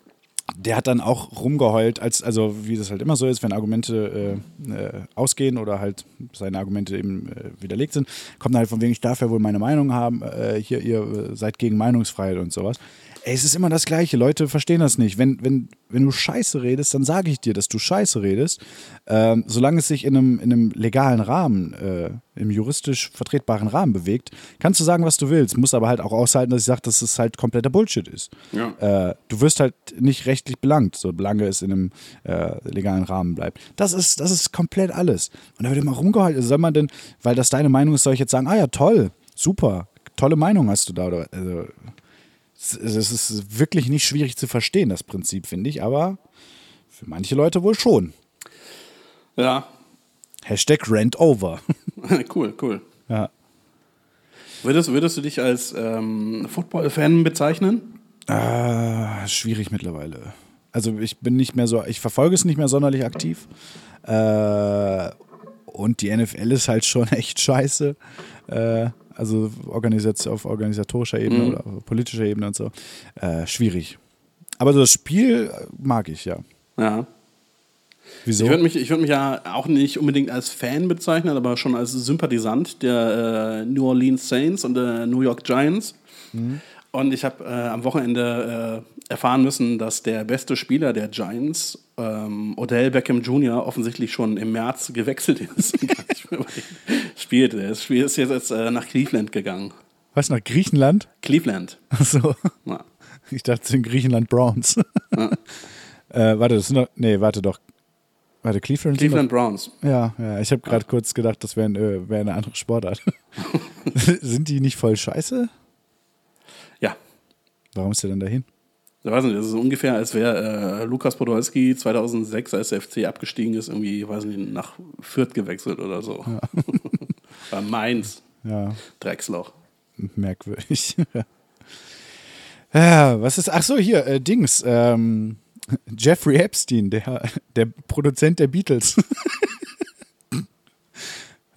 der hat dann auch rumgeheult, als, also wie das halt immer so ist, wenn Argumente äh, äh, ausgehen oder halt seine Argumente eben äh, widerlegt sind, kommt halt von wegen, ich darf ja wohl meine Meinung haben, äh, hier, ihr äh, seid gegen Meinungsfreiheit und sowas. Ey, es ist immer das Gleiche, Leute verstehen das nicht. Wenn, wenn, wenn du Scheiße redest, dann sage ich dir, dass du Scheiße redest, ähm, solange es sich in einem, in einem legalen Rahmen, äh, im juristisch vertretbaren Rahmen bewegt, kannst du sagen, was du willst, musst aber halt auch aushalten, dass ich sage, dass es halt kompletter Bullshit ist. Ja. Äh, du wirst halt nicht rechtlich belangt, solange es in einem äh, legalen Rahmen bleibt. Das ist, das ist komplett alles. Und da wird immer rumgehalten. Soll man denn, weil das deine Meinung ist, soll ich jetzt sagen, ah ja, toll, super, tolle Meinung hast du da. Oder, also, es ist wirklich nicht schwierig zu verstehen, das Prinzip, finde ich, aber für manche Leute wohl schon. Ja, Hashtag Rant over. cool, cool. ja. Würdest, würdest du dich als ähm, Football-Fan bezeichnen? Ah, schwierig mittlerweile. Also ich bin nicht mehr so, ich verfolge es nicht mehr sonderlich aktiv. Äh, und die NFL ist halt schon echt scheiße. Äh, also Organisat auf organisatorischer Ebene oder auf politischer Ebene und so. Äh, schwierig. Aber so das Spiel äh, mag ich, ja. Ja. Wieso? Ich würde mich, ich würd mich ja auch nicht unbedingt als Fan bezeichnen, aber schon als Sympathisant der äh, New Orleans Saints und der New York Giants. Und ich habe äh, am Wochenende äh, erfahren müssen, dass der beste Spieler der Giants, ähm, Odell Beckham Jr., offensichtlich schon im März gewechselt ist. und gar nicht mehr bei denen Spielt. Er ist, ist jetzt äh, nach Cleveland gegangen. Was, nach Griechenland? Cleveland. Achso. Ja. Ich dachte, es sind Griechenland Browns. äh, warte, das sind doch, nee, warte doch. Warte, Cleveland? sind doch- Cleveland Browns. Ja, ja, ich habe gerade kurz gedacht, das wäre äh, wär eine andere Sportart. Sind die nicht voll scheiße? Ja. Warum ist der denn dahin? Ich weiß nicht, das ist so ungefähr, als wäre äh, Lukas Podolski 2006, als der FC abgestiegen ist, irgendwie, weiß nicht, nach Fürth gewechselt oder so. Bei Mainz, Ja, Drecksloch. merkwürdig. ja, was ist, ach so, hier, äh, Dings, ähm, Jeffrey Epstein, der, der Produzent der Beatles.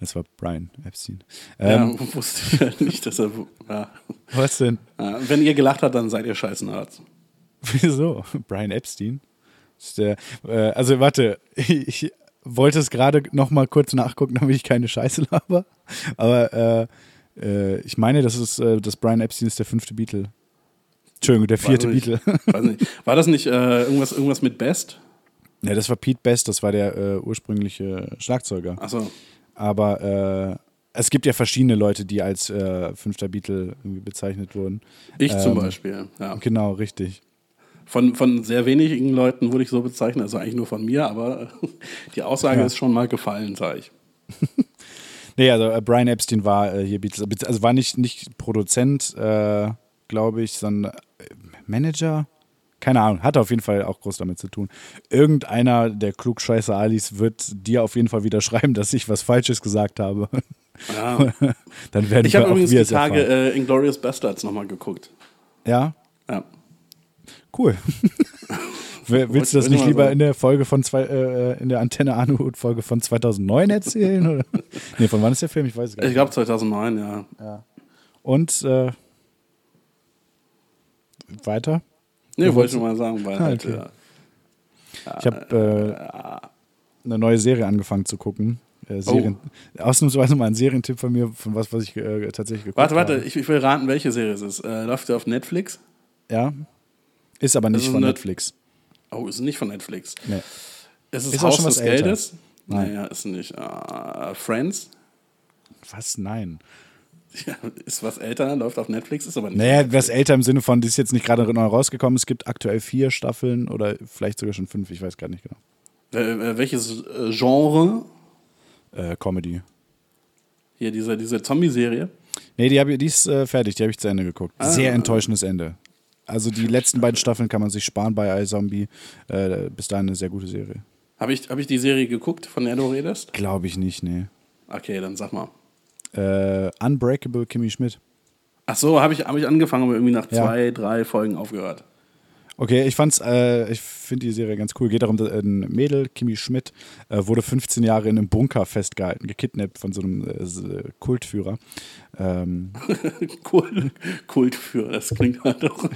das war Brian Epstein. Ähm, ja, wusste ich halt nicht, dass er. Ja. Was denn? Wenn ihr gelacht habt, dann seid ihr scheiß Nerds. Wieso? Brian Epstein? Der, äh, also warte, ich wollte es gerade noch mal kurz nachgucken, damit ich keine Scheiße laber. Aber äh, äh, ich meine, das ist, äh, das Brian Epstein ist der fünfte Beatle. Entschuldigung, der vierte nicht. Beatle. Nicht. War das nicht äh, irgendwas, irgendwas mit Best? ja, das war Pete Best, das war der äh, ursprüngliche Schlagzeuger. Achso. Aber äh, es gibt ja verschiedene Leute, die als fünfter Beatle irgendwie bezeichnet wurden. Ich zum Ähm, Beispiel. Ja. Genau, richtig. Von, von sehr wenigen Leuten wurde ich so bezeichnet, also eigentlich nur von mir, aber die Aussage Ja. ist schon mal gefallen, sage ich. Nee, also äh, Brian Epstein war äh, hier Beatles, also war nicht, nicht Produzent, äh, glaube ich, sondern äh, Manager. Keine Ahnung, hatte auf jeden Fall auch groß damit zu tun. Irgendeiner der Klugscheißer Alis wird dir auf jeden Fall wieder schreiben, dass ich was Falsches gesagt habe. Ja. Dann werden Ich wir habe auch übrigens wir die Tage äh, Inglourious Bastards nochmal geguckt. Ja, Ja. Cool. Willst du das nicht lieber in der Folge von zwei, äh, in der Antenne Anuhut Folge von 2009 erzählen? Oder? nee, von wann ist der Film? Ich weiß es gar Ich nicht. glaube 2009, ja. Und äh, weiter? Nee, Ja, wollte ich nur mal sagen, weil Ah, halt, okay. äh, Ich habe äh, eine neue Serie angefangen zu gucken. Äh, Serien, Ausnahmsweise mal ein Serientipp von mir, von was, was ich äh, tatsächlich geguckt Warte, habe. warte, ich, ich will raten, welche Serie es ist. Läuft die auf Netflix? Ja. Ist aber nicht ist von eine- Netflix. Oh, ist nicht von Netflix. Nee. Ist es Ist auch Haus schon was des älter. Geldes? Nein. Naja, ist nicht. Äh, Friends? Was? Nein. Ja, ist was älter, läuft auf Netflix, ist aber nicht. Naja, was älter im Sinne von, die ist jetzt nicht gerade neu rausgekommen. Es gibt aktuell vier Staffeln oder vielleicht sogar schon fünf, ich weiß gar nicht genau. Äh, äh, welches äh, Genre? Äh, Comedy. Hier, diese, diese Zombie-Serie. Nee, die, hab, die ist äh, fertig, die habe ich zu Ende geguckt. Ah. Sehr enttäuschendes Ende. Also die letzten beiden Staffeln kann man sich sparen bei iZombie. Äh, bis dahin eine sehr gute Serie. Habe ich, hab ich die Serie geguckt, von der du redest? Glaube ich nicht, nee. Okay, dann sag mal. Äh, Unbreakable Kimmy Schmidt. Ach so, habe ich, hab ich angefangen, aber irgendwie nach Ja. zwei, drei Folgen aufgehört. Okay, ich fand's, äh, ich finde die Serie ganz cool. Geht darum, dass ein Mädel, Kimi Schmidt, äh, wurde 15 Jahre in einem Bunker festgehalten, gekidnappt von so einem äh, Kultführer. Ähm, Kult, Kultführer, das klingt halt doch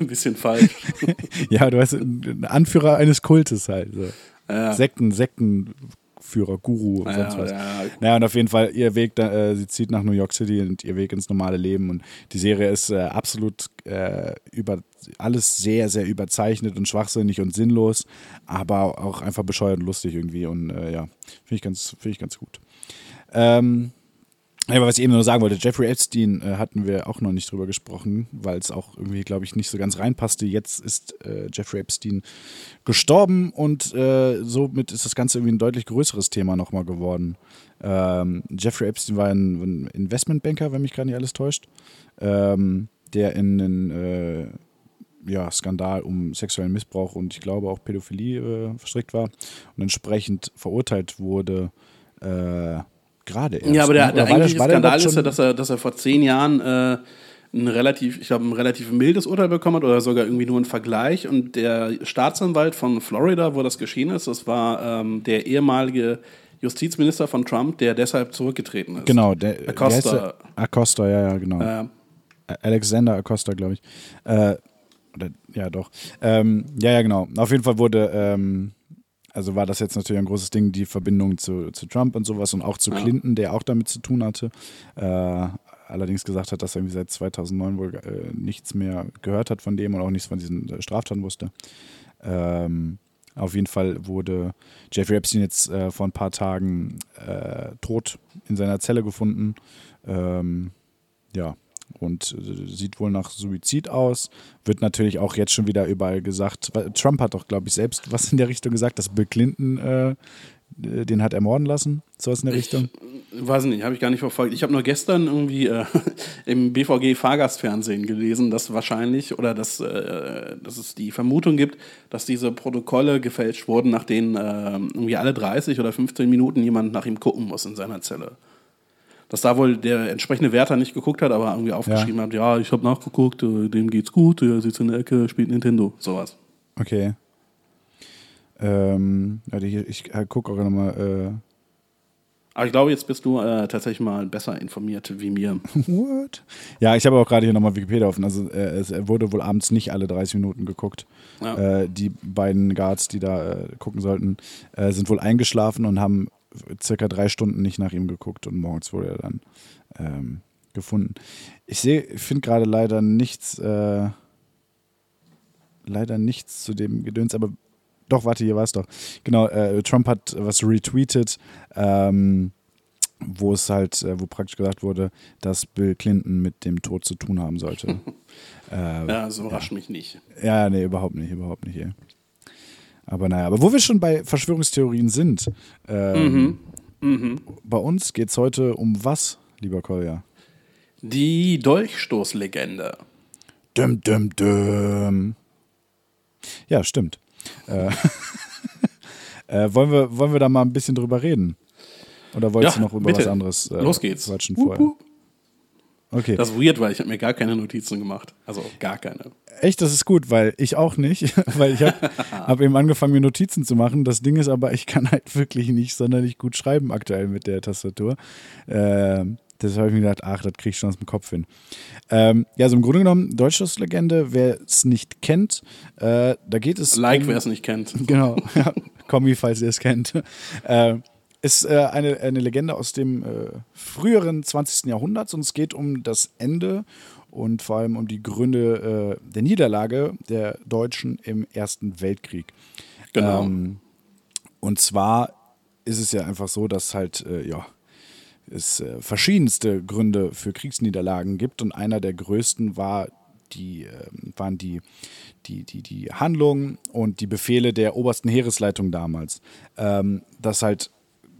ein bisschen falsch. ja, du weißt, ein Anführer eines Kultes halt. So. Ja. Sekten, Sektenführer, Guru und sonst Ja, was. ja. Naja, und auf jeden Fall, ihr Weg, äh, sie zieht nach New York City und ihr Weg ins normale Leben. Und die Serie ist äh, absolut äh, über alles sehr, sehr überzeichnet und schwachsinnig und sinnlos, aber auch einfach bescheuert und lustig irgendwie. Und äh, ja, finde ich, ganz- finde ich ganz gut. Ähm, aber was ich eben nur sagen wollte, Jeffrey Epstein äh, hatten wir auch noch nicht drüber gesprochen, weil es auch irgendwie, glaube ich, nicht so ganz reinpasste. Jetzt ist äh, Jeffrey Epstein gestorben und äh, somit ist das Ganze irgendwie ein deutlich größeres Thema nochmal geworden. Ähm, Jeffrey Epstein war ein, ein Investmentbanker, wenn mich gar nicht alles täuscht, ähm, der in äh, ja, Skandal um sexuellen Missbrauch und ich glaube auch Pädophilie äh, verstrickt war und entsprechend verurteilt wurde. Äh, Gerade erst. Ja, aber der, ne? der eigentliche der Skandal ist ja, dass er, dass er vor zehn Jahren äh, ein relativ, ich glaube, ein relativ mildes Urteil bekommen hat oder sogar irgendwie nur einen Vergleich. Und der Staatsanwalt von Florida, wo das geschehen ist, das war ähm, der ehemalige Justizminister von Trump, der deshalb zurückgetreten ist. Genau, der Acosta. der? Acosta, ja, ja, genau. Äh, Alexander Acosta, glaube ich. Äh, ja, doch. Ähm, ja, ja, genau. Auf jeden Fall wurde, ähm, also war das jetzt natürlich ein großes Ding, die Verbindung zu, zu Trump und sowas und auch zu Ja. Clinton, der auch damit zu tun hatte. Äh, allerdings gesagt hat, dass er irgendwie seit 2009 wohl äh, nichts mehr gehört hat von dem und auch nichts von diesen äh, Straftaten wusste. Ähm, auf jeden Fall wurde Jeffrey Epstein jetzt äh, vor ein paar Tagen äh, tot in seiner Zelle gefunden. Ähm, ja, und äh, sieht wohl nach Suizid aus. Wird natürlich auch jetzt schon wieder überall gesagt. Trump hat doch, glaube ich, selbst was in der Richtung gesagt, dass Bill Clinton äh, äh, den hat ermorden lassen. Sowas in der Richtung. weiß nicht, habe ich gar nicht verfolgt. Ich habe nur gestern irgendwie äh, im BVG Fahrgastfernsehen gelesen, dass wahrscheinlich oder dass, äh, dass es die Vermutung gibt, dass diese Protokolle gefälscht wurden, nach denen äh, irgendwie alle 30 oder 15 Minuten jemand nach ihm gucken muss in seiner Zelle. Dass da wohl der entsprechende Wärter nicht geguckt hat, aber irgendwie aufgeschrieben hat, ja, ich habe nachgeguckt, äh, dem geht's gut, der sitzt in der Ecke, spielt Nintendo, sowas. Okay. Ähm, hier, ich äh, gucke auch nochmal. Aber ich glaube, jetzt bist du äh, tatsächlich mal besser informiert wie mir. Äh, what? Ja, ich habe auch gerade hier nochmal Wikipedia offen. Also äh, es wurde wohl abends nicht alle 30 Minuten geguckt. Ja. Äh, die beiden Guards, die da äh, gucken sollten, äh, sind wohl eingeschlafen und haben circa drei Stunden nicht nach ihm geguckt und morgens wurde er dann ähm, gefunden. Ich sehe, ich finde gerade leider nichts, äh, leider nichts zu dem Gedöns, aber doch, warte, hier war es doch. Genau, äh, Trump hat was retweetet, ähm, wo es halt, äh, wo praktisch gesagt wurde, dass Bill Clinton mit dem Tod zu tun haben sollte. äh, Ja, das überrascht mich nicht. ja, nee, überhaupt nicht, überhaupt nicht. Ey. Aber naja, aber wo wir schon bei Verschwörungstheorien sind, ähm, bei uns geht es heute um was, lieber Kolja? Die Dolchstoßlegende. Düm, düm, düm. Ja, stimmt. Äh, äh, wollen, wir, wollen wir da mal ein bisschen drüber reden? Oder wolltest Ja, du noch über bitte. was anderes äh, Los geht's. quatschen Wup, vorher? wup. Okay. Das ist weird, weil ich habe mir gar keine Notizen gemacht. Also gar keine. Echt, das ist gut, weil ich auch nicht, weil ich habe hab eben angefangen, mir Notizen zu machen. Das Ding ist aber, ich kann halt wirklich nicht sonderlich gut schreiben aktuell mit der Tastatur. Ähm, deshalb habe ich mir gedacht, ach, das kriege ich schon aus dem Kopf hin. Ähm, ja, also im Grunde genommen, Deutschlandslegende, wer es nicht kennt, äh, da geht es Like, um, wer es nicht kennt. Genau, ja. Kommi, falls ihr es kennt. Äh, ist äh, eine, eine Legende aus dem äh, früheren 20. Jahrhunderts und es geht um das Ende und vor allem um die Gründe äh, der Niederlage der Deutschen im Ersten Weltkrieg. Genau. Ähm, und zwar ist es ja einfach so, dass halt, äh, ja, es äh, verschiedenste Gründe für Kriegsniederlagen gibt und einer der größten war die, ähm, waren die, die, die, die Handlungen und die Befehle der obersten Heeresleitung damals. Ähm, dass halt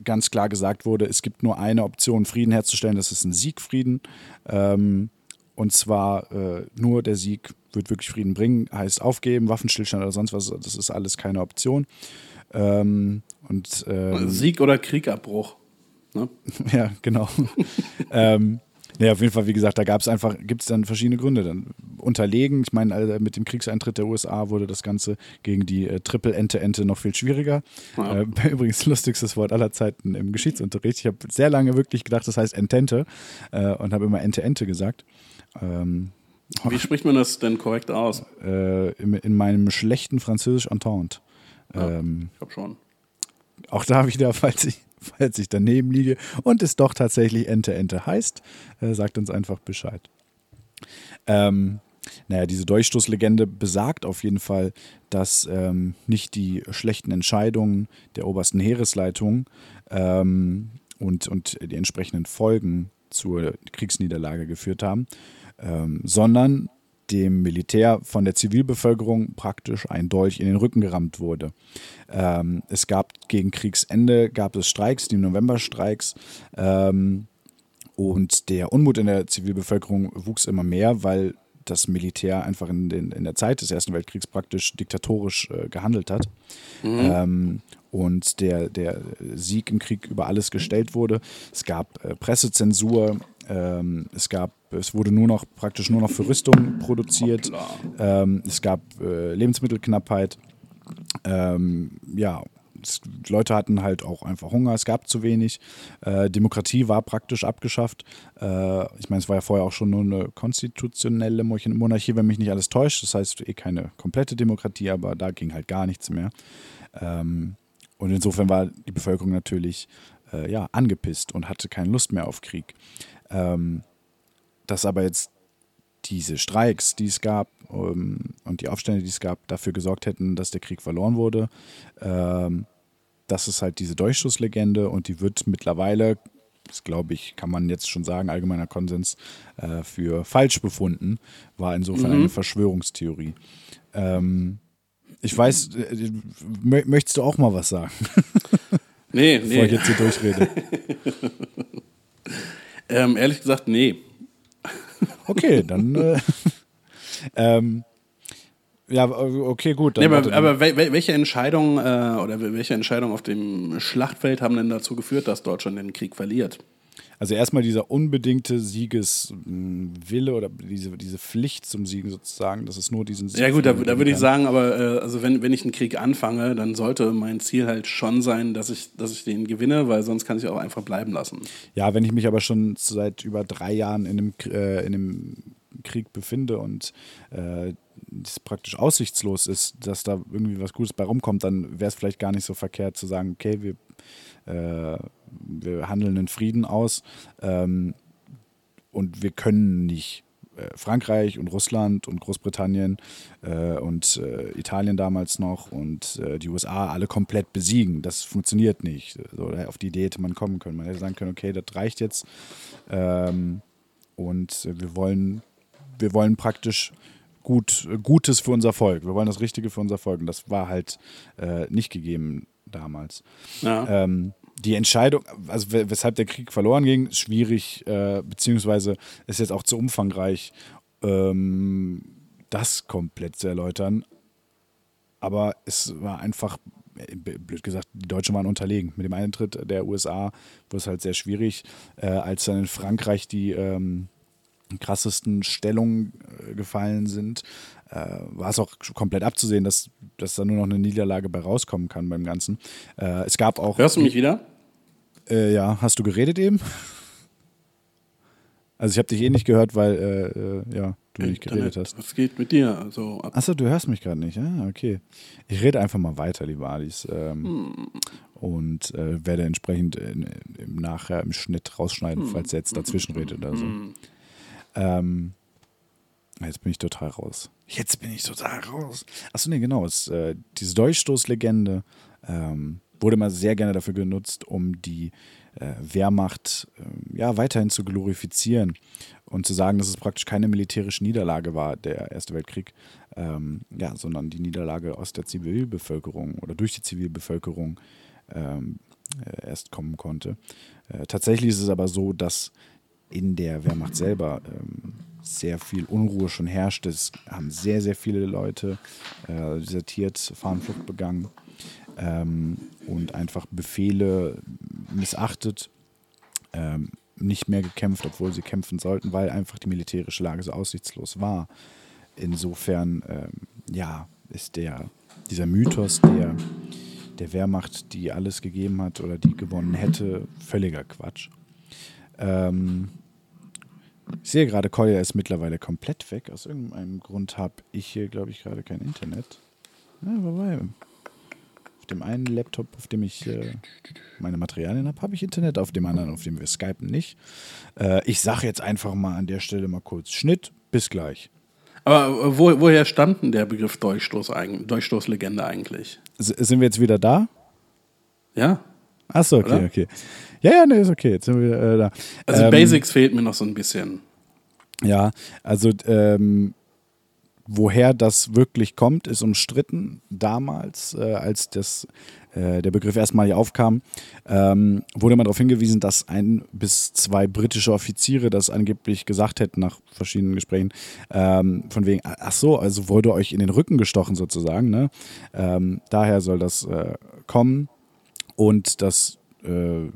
ganz klar gesagt wurde, es gibt nur eine Option, Frieden herzustellen, das ist ein Siegfrieden. Ähm, und zwar äh, nur der Sieg wird wirklich Frieden bringen, heißt aufgeben, Waffenstillstand oder sonst was, das ist alles keine Option. Ähm, und ähm, Sieg oder Kriegabbruch. Ne? ja, genau. ähm, Nee, auf jeden Fall, wie gesagt, da gab es einfach, gibt es dann verschiedene Gründe. Dann unterlegen, ich meine, also mit dem Kriegseintritt der USA wurde das Ganze gegen die äh, Triple-Ente-Ente noch viel schwieriger. Ja. Äh, übrigens, lustigstes Wort aller Zeiten im Geschichtsunterricht. Ich habe sehr lange wirklich gedacht, das heißt Entente äh, und habe immer Ente-Ente gesagt. Ähm, Wie spricht man das denn korrekt aus? äh, in, in meinem schlechten Französisch Entente. Ja. Ähm, Ich glaube schon. auch da wieder, falls ich, falls ich daneben liege und es doch tatsächlich Ente Ente heißt, äh, sagt uns einfach Bescheid. Ähm, naja, diese Durchstoßlegende besagt auf jeden Fall, dass ähm, nicht die schlechten Entscheidungen der obersten Heeresleitung ähm, und, und die entsprechenden Folgen zur Kriegsniederlage geführt haben, ähm, sondern dem Militär von der Zivilbevölkerung praktisch ein Dolch in den Rücken gerammt wurde. Ähm, es gab gegen Kriegsende gab es Streiks, die Novemberstreiks. Ähm, und der Unmut in der Zivilbevölkerung wuchs immer mehr, weil das Militär einfach in, den, in der Zeit des Ersten Weltkriegs praktisch diktatorisch äh, gehandelt hat. Ähm, und der, der Sieg im Krieg über alles gestellt wurde. Es gab äh, Pressezensur, ähm, es gab, es wurde nur noch praktisch nur noch für Rüstung produziert. Ähm, es gab äh, Lebensmittelknappheit. Ähm, ja, es, Leute hatten halt auch einfach Hunger, es gab zu wenig. Äh, Demokratie war praktisch abgeschafft. Äh, ich meine, es war ja vorher auch schon nur eine konstitutionelle Monarchie- wenn mich nicht alles täuscht. Das heißt, eh keine komplette Demokratie, aber da ging halt gar nichts mehr. Ähm, und insofern war die Bevölkerung natürlich äh, ja, angepisst und hatte keine Lust mehr auf Krieg. Ähm, dass aber jetzt diese Streiks, die es gab ähm, und die Aufstände, die es gab, dafür gesorgt hätten, dass der Krieg verloren wurde. Ähm, das ist halt diese Durchschusslegende und die wird mittlerweile, das glaube ich, kann man jetzt schon sagen, allgemeiner Konsens, äh, für falsch befunden, war insofern Mhm. eine Verschwörungstheorie. Ähm, ich weiß, äh, mö möchtest du auch mal was sagen, Nee, bevor ich nee. jetzt hier durchrede? Ähm, ehrlich gesagt, nee. Okay, dann. Äh, ähm, ja, okay, gut. Nee aber, aber wel- wel- welche Entscheidungen äh, oder wel- welche Entscheidungen auf dem Schlachtfeld haben denn dazu geführt, dass Deutschland den Krieg verliert? Also erstmal dieser unbedingte Siegeswille oder diese, diese Pflicht zum Siegen sozusagen, dass es nur diesen Sieg Ja gut, da, da würde ich sagen, aber äh, also wenn, wenn ich einen Krieg anfange, dann sollte mein Ziel halt schon sein, dass ich, dass ich den gewinne, weil sonst kann ich auch einfach bleiben lassen. Ja, wenn ich mich aber schon seit über drei Jahren in einem, äh, in einem Krieg befinde und äh, es praktisch aussichtslos ist, dass da irgendwie was Gutes bei rumkommt, dann wäre es vielleicht gar nicht so verkehrt zu sagen, okay, wir, wir handeln in Frieden aus ähm, und wir können nicht äh, Frankreich und Russland und Großbritannien äh, und äh, Italien damals noch und äh, die USA alle komplett besiegen. Das funktioniert nicht. So, auf die Idee hätte man kommen können. Man hätte sagen können, okay, das reicht jetzt ähm, und äh, wir wollen, wir wollen praktisch gut, äh, Gutes für unser Volk. Wir wollen das Richtige für unser Volk. Und das war halt äh, nicht gegeben damals. Ja. Ähm, die Entscheidung, also we- weshalb der Krieg verloren ging, ist schwierig, äh, beziehungsweise ist jetzt auch zu umfangreich, ähm, das komplett zu erläutern. Aber es war einfach, äh, blöd gesagt, die Deutschen waren unterlegen. Mit dem Eintritt der USA wurde es halt sehr schwierig, äh, als dann in Frankreich die ähm, krassesten Stellungen äh, gefallen sind, äh, war es auch komplett abzusehen, dass, dass da nur noch eine Niederlage bei rauskommen kann beim Ganzen. Äh, es gab auch. Hörst du mich wieder? Äh, ja, hast du geredet eben? Also ich habe dich eh nicht gehört, weil äh, äh, ja, du nicht geredet hast. Was geht mit dir? Also, Achso, du hörst mich gerade nicht. Ah, okay. Ich rede einfach mal weiter, lieber Alice. Ähm, Hm. Und äh, werde entsprechend in, im Nachher im Schnitt rausschneiden, Hm. falls er jetzt dazwischen redet oder so. Ähm, jetzt bin ich total raus. Jetzt bin ich total raus. Achso, nee, genau. Es, äh, diese Durchstoßlegende ähm, wurde mal sehr gerne dafür genutzt, um die äh, Wehrmacht äh, ja, weiterhin zu glorifizieren und zu sagen, dass es praktisch keine militärische Niederlage war, der Erste Weltkrieg, ähm, ja, sondern die Niederlage aus der Zivilbevölkerung oder durch die Zivilbevölkerung ähm, äh, erst kommen konnte. Äh, tatsächlich ist es aber so, dass in der Wehrmacht selber ähm, sehr viel Unruhe schon herrscht. Es haben sehr, sehr viele Leute äh, desertiert, Fahnenflucht begangen ähm, und einfach Befehle missachtet. Ähm, nicht mehr gekämpft, obwohl sie kämpfen sollten, weil einfach die militärische Lage so aussichtslos war. Insofern, ähm, ja, ist der, dieser Mythos der, der Wehrmacht, die alles gegeben hat oder die gewonnen hätte, völliger Quatsch. Ähm, ich sehe gerade, Kolja ist mittlerweile komplett weg. Aus irgendeinem Grund habe ich hier, glaube ich, gerade kein Internet. Ja, wobei, auf dem einen Laptop, auf dem ich äh, meine Materialien habe, habe ich Internet, auf dem anderen, auf dem wir skypen, nicht. Äh, ich sage jetzt einfach mal an der Stelle mal kurz Schnitt, bis gleich. Aber äh, wo, woher stand denn der Begriff Durchstoß Durchstoßlegende eigentlich? S sind wir jetzt wieder da? Ja. Achso, okay, Oder? okay. Ja, ja, nee, ist okay. Jetzt sind wir äh, da. Also Ähm, Basics fehlt mir noch so ein bisschen. Ja, also ähm, woher das wirklich kommt, ist umstritten. Damals, äh, als das, äh, der Begriff erstmal aufkam, ähm, wurde man darauf hingewiesen, dass ein bis zwei britische Offiziere das angeblich gesagt hätten nach verschiedenen Gesprächen. Ähm, von wegen, ach so, also wurde euch in den Rücken gestochen sozusagen. Ne? Ähm, daher soll das äh, kommen. Und das äh,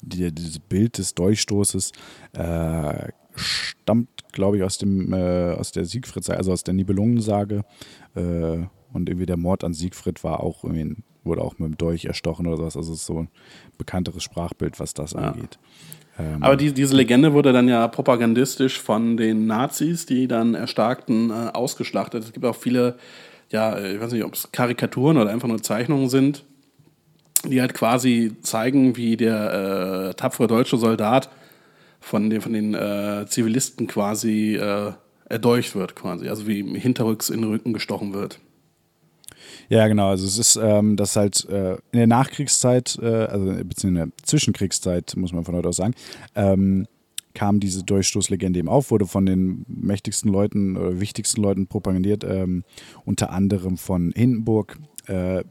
die, dieses Bild des Durchstoßes äh, stammt, glaube ich, aus dem äh, aus der Siegfried, also aus der Nibelungensage. Äh, und irgendwie der Mord an Siegfried war auch irgendwie, wurde auch mit dem Dolch erstochen oder sowas. Also es ist so ein bekannteres Sprachbild, was das angeht. Ähm, Aber die, diese Legende wurde dann ja propagandistisch von den Nazis, die dann Erstarkten, äh, ausgeschlachtet. Es gibt auch viele, ja, äh, ich weiß nicht, ob es Karikaturen oder einfach nur Zeichnungen sind, die halt quasi zeigen, wie der äh, tapfere deutsche Soldat von den, von den äh, Zivilisten quasi äh, erdolcht wird, quasi. Also wie ihm hinterrücks in den Rücken gestochen wird. Ja, genau. Also es ist ähm, das halt äh, in der Nachkriegszeit, äh, also beziehungsweise in der Zwischenkriegszeit, muss man von heute aus sagen, ähm, kam diese Durchstoßlegende eben auf, wurde von den mächtigsten Leuten oder wichtigsten Leuten propagandiert, ähm, unter anderem von Hindenburg. Äh,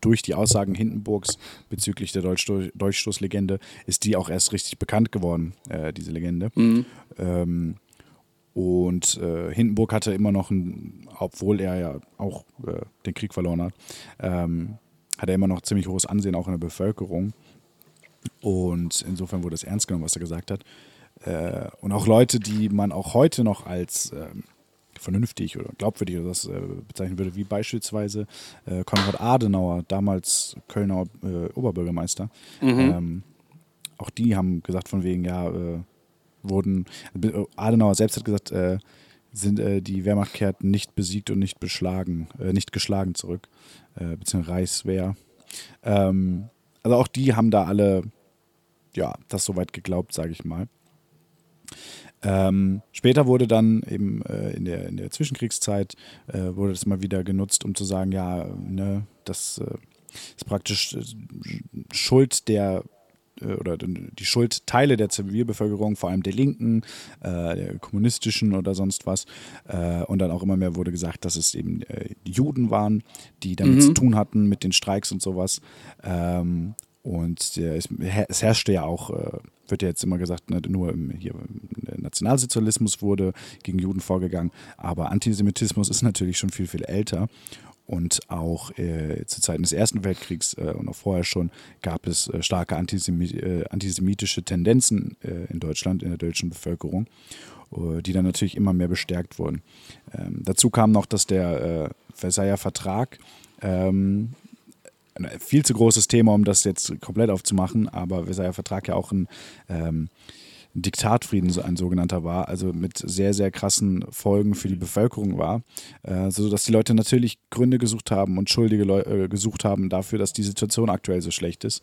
durch die Aussagen Hindenburgs bezüglich der Durchsto Durchstoßlegende ist die auch erst richtig bekannt geworden, äh, diese Legende. Ähm, und äh, Hindenburg hatte immer noch, ein, obwohl er ja auch äh, den Krieg verloren hat, ähm, hat er immer noch ziemlich hohes Ansehen auch in der Bevölkerung. Und insofern wurde es ernst genommen, was er gesagt hat. Äh, und auch Leute, die man auch heute noch als ähm, vernünftig oder glaubwürdig oder das äh, bezeichnen würde, wie beispielsweise äh, Konrad Adenauer, damals Kölner äh, Oberbürgermeister. Ähm, auch die haben gesagt von wegen, ja, äh, wurden, Adenauer selbst hat gesagt, äh, sind äh, die Wehrmacht kehrt nicht besiegt und nicht beschlagen, äh, nicht geschlagen zurück, äh, beziehungsweise Reichswehr. Ähm, also auch die haben da alle, ja, das soweit geglaubt, sage ich mal. Ähm, später wurde dann eben äh, in, der, in der Zwischenkriegszeit äh, wurde das mal wieder genutzt, um zu sagen, ja, ne, das äh, ist praktisch äh, Schuld der äh, oder die Schuldteile der Zivilbevölkerung, vor allem der Linken, äh, der kommunistischen oder sonst was. Äh, und dann auch immer mehr wurde gesagt, dass es eben äh, die Juden waren, die damit zu tun hatten mit den Streiks und sowas. Ähm, und es, herrschte ja auch, äh, wird ja jetzt immer gesagt, ne, nur im, im Nationalsozialismus wurde gegen Juden vorgegangen, aber Antisemitismus ist natürlich schon viel, viel älter. Und auch äh, zu Zeiten des Ersten Weltkriegs äh, und auch vorher schon gab es äh, starke Antisemi äh, antisemitische Tendenzen äh, in Deutschland, in der deutschen Bevölkerung, äh, die dann natürlich immer mehr bestärkt wurden. Ähm, dazu kam noch, dass der äh, Versailler Vertrag ähm, ein viel zu großes Thema, um das jetzt komplett aufzumachen, aber Versailler Vertrag ja auch ein ähm, Diktatfrieden so ein sogenannter war, also mit sehr, sehr krassen Folgen für die Bevölkerung war, äh, sodass die Leute natürlich Gründe gesucht haben und Schuldige Leu äh, gesucht haben dafür, dass die Situation aktuell so schlecht ist.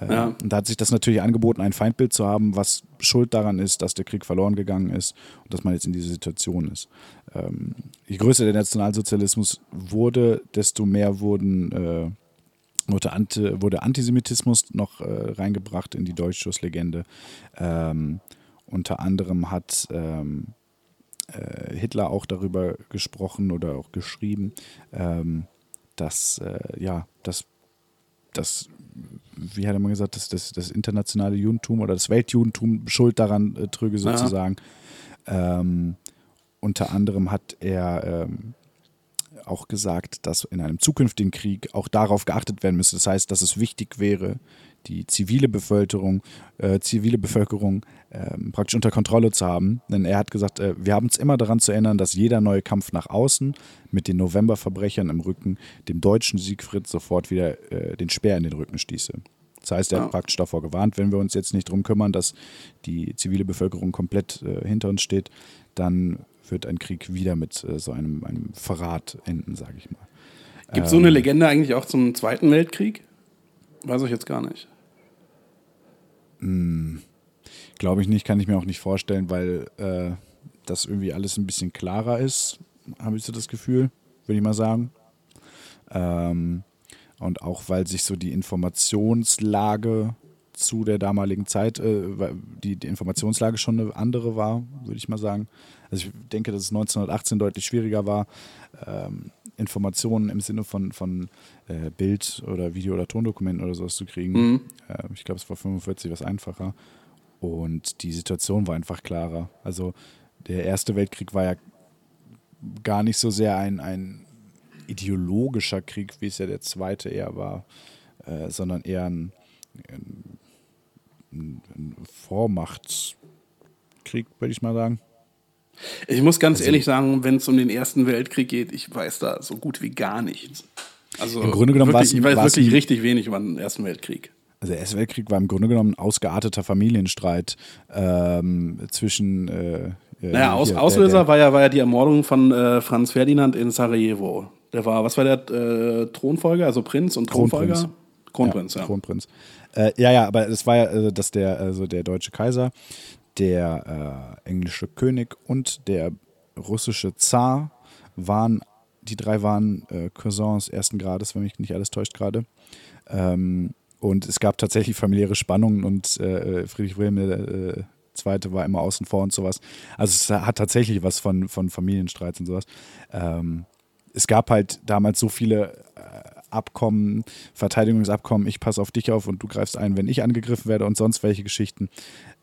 Äh, Ja. Und da hat sich das natürlich angeboten, ein Feindbild zu haben, was schuld daran ist, dass der Krieg verloren gegangen ist und dass man jetzt in dieser Situation ist. Ähm, je größer der Nationalsozialismus wurde, desto mehr wurden äh, wurde, Anti, wurde Antisemitismus noch äh, reingebracht in die Deutschstoßlegende. Ähm, unter anderem hat ähm, äh, Hitler auch darüber gesprochen oder auch geschrieben, ähm, dass, äh, ja, dass, dass, wie hat er mal gesagt, dass das, das internationale Judentum oder das Weltjudentum Schuld daran äh, trüge, sozusagen. Ähm, unter anderem hat er ähm, auch gesagt, dass in einem zukünftigen Krieg auch darauf geachtet werden müsste. Das heißt, dass es wichtig wäre, die zivile Bevölkerung, äh, zivile Bevölkerung ähm, praktisch unter Kontrolle zu haben. Denn er hat gesagt, äh, wir haben uns immer daran zu erinnern, dass jeder neue Kampf nach außen mit den Novemberverbrechern im Rücken dem deutschen Siegfried sofort wieder äh, den Speer in den Rücken stieße. Das heißt, er Ja. hat praktisch davor gewarnt, wenn wir uns jetzt nicht drum kümmern, dass die zivile Bevölkerung komplett äh, hinter uns steht, dann wird ein Krieg wieder mit äh, so einem, einem Verrat enden, sage ich mal. Gibt es so eine Legende eigentlich auch zum Zweiten Weltkrieg? Weiß ich jetzt gar nicht. Glaube ich nicht, kann ich mir auch nicht vorstellen, weil äh, das irgendwie alles ein bisschen klarer ist, habe ich so das Gefühl, würde ich mal sagen. Ähm, und auch weil sich so die Informationslage zu der damaligen Zeit, äh, die, die Informationslage schon eine andere war, würde ich mal sagen. Also ich denke, dass es 1918 deutlich schwieriger war, ähm, Informationen im Sinne von, von äh, Bild- oder Video- oder Tondokumenten oder sowas zu kriegen. Mhm. Äh, ich glaube, es war 45 was einfacher. Und die Situation war einfach klarer. Also der Erste Weltkrieg war ja gar nicht so sehr ein, ein ideologischer Krieg, wie es ja der Zweite eher war, äh, sondern eher ein, ein, ein Vormachtskrieg, würde ich mal sagen. Ich muss ganz Also- ehrlich sagen, wenn es um den Ersten Weltkrieg geht, ich weiß da so gut wie gar nichts. Also Im Grunde genommen wirklich, ich weiß wirklich richtig wenig über den Ersten Weltkrieg. Also der Erste Weltkrieg war im Grunde genommen ein ausgearteter Familienstreit ähm, zwischen äh, äh, Naja, Aus, hier, der- Auslöser der, war ja, war ja die Ermordung von äh, Franz Ferdinand in Sarajevo. Der war, was war der äh, Thronfolger, also Prinz und Thronfolger? Kronprinz. Kronprinz, ja. Kronprinz. Äh, ja, ja, aber es war ja, äh, dass der, also der deutsche Kaiser, der äh, englische König und der russische Zar waren, die drei waren äh, Cousins ersten Grades, wenn mich nicht alles täuscht gerade. Ähm, und es gab tatsächlich familiäre Spannungen und äh, Friedrich Wilhelm äh, II. war immer außen vor und sowas. Also es hat tatsächlich was von, von Familienstreits und sowas. Ähm, es gab halt damals so viele äh, Abkommen, Verteidigungsabkommen, ich passe auf dich auf und du greifst ein, wenn ich angegriffen werde und sonst welche Geschichten.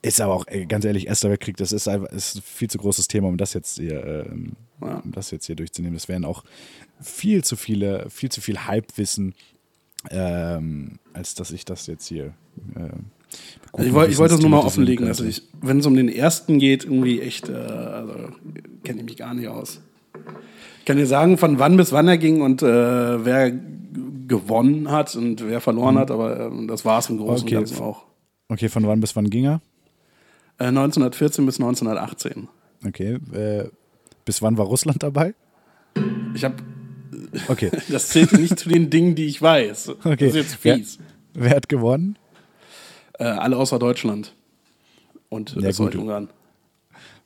Ist aber auch, ey, ganz ehrlich, Erster Weltkrieg, das ist einfach ist ein viel zu großes Thema, um das jetzt hier, ähm, um das jetzt hier durchzunehmen. Das wären auch viel zu viele, viel zu viel Halbwissen, ähm, als dass ich das jetzt hier. Ähm, Also ich, wollte, das nur mal offenlegen. Also ich, wenn es um den ersten geht, irgendwie echt, äh, also kenne ich mich gar nicht aus. Ich kann dir sagen, von wann bis wann er ging und äh, wer gewonnen hat und wer verloren hat, aber ähm, das war es im Großen Okay. und Ganzen auch. Okay, von wann bis wann ging er? Äh, 1914 bis 1918. Okay, äh, bis wann war Russland dabei? Ich habe, Okay, das zählt nicht zu den Dingen, die ich weiß. okay. Das ist jetzt fies. Wer, wer hat gewonnen? Äh, alle außer Deutschland und Ja, ja, gut. Ungarn.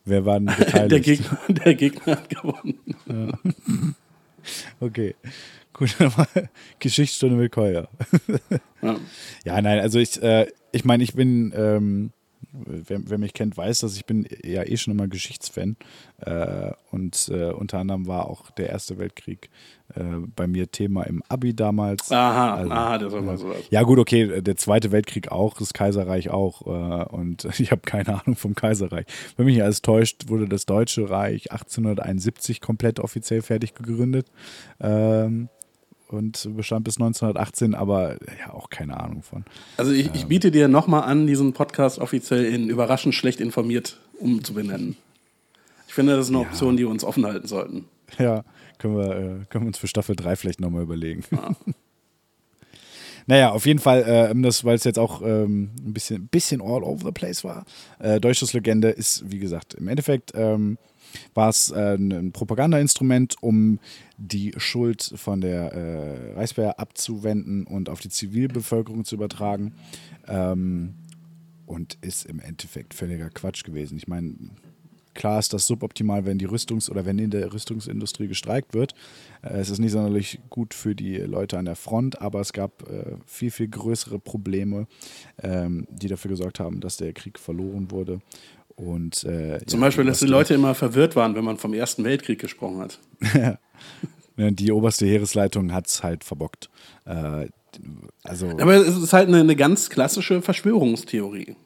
Wer war denn beteiligt? Der Gegner, der Gegner hat gewonnen. Okay. Gut, Geschichtsstunde mit Kolja. Ja. Ja, nein, also ich, äh, ich meine, ich bin, ähm, wer, wer mich kennt, weiß, dass ich bin ja eh schon immer Geschichtsfan. Äh, und äh, unter anderem war auch der Erste Weltkrieg äh, bei mir Thema im Abi damals. Aha, Also, aha, das war mal sowas. Ja, gut, okay, der Zweite Weltkrieg auch, das Kaiserreich auch. Äh, und ich habe keine Ahnung vom Kaiserreich. Wenn mich alles täuscht, wurde das Deutsche Reich 1871 komplett offiziell fertig gegründet. Ähm, und bestand bis 1918, aber ja, auch keine Ahnung von. Also ich, ich biete dir nochmal an, diesen Podcast offiziell in überraschend schlecht informiert umzubenennen. Ich finde, das ist eine Option, die wir uns offen halten sollten. Ja, können wir, äh, können wir uns für Staffel 3 vielleicht nochmal überlegen. naja, auf jeden Fall, äh, das, weil es jetzt auch ähm, ein bisschen, bisschen all over the place war. Äh, Deutsches Legende ist, wie gesagt, im Endeffekt ähm, war es äh, ein Propagandainstrument, um die Schuld von der äh, Reichswehr abzuwenden und auf die Zivilbevölkerung zu übertragen. Ähm, und ist im Endeffekt völliger Quatsch gewesen. Ich meine, klar ist das suboptimal, wenn die Rüstungs- oder wenn in der Rüstungsindustrie gestreikt wird. Äh, Es ist nicht sonderlich gut für die Leute an der Front, aber es gab äh, viel, viel größere Probleme, ähm, die dafür gesorgt haben, dass der Krieg verloren wurde. Und, äh, Zum ja, Beispiel, dass die Leute immer verwirrt waren, wenn man vom Ersten Weltkrieg gesprochen hat. Ja, Die oberste Heeresleitung hat es halt verbockt. Äh, also, Aber es ist halt eine, eine ganz klassische Verschwörungstheorie.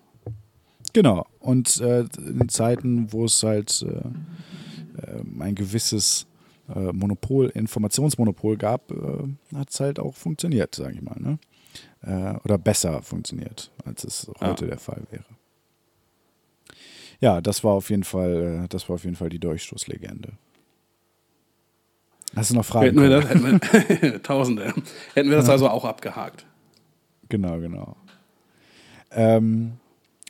Genau. Und äh, in Zeiten, wo es halt äh, äh, ein gewisses äh, Monopol, Informationsmonopol gab, hat es halt auch funktioniert, sage ich mal. Ne? oder besser funktioniert, als es heute der Fall wäre. Ja, das war auf jeden Fall, äh, das war auf jeden Fall die Durchstoßlegende. Hast du noch Fragen? Hätten wir das, hätten wir, Tausende. Hätten wir das also auch abgehakt. Genau, genau. Ähm,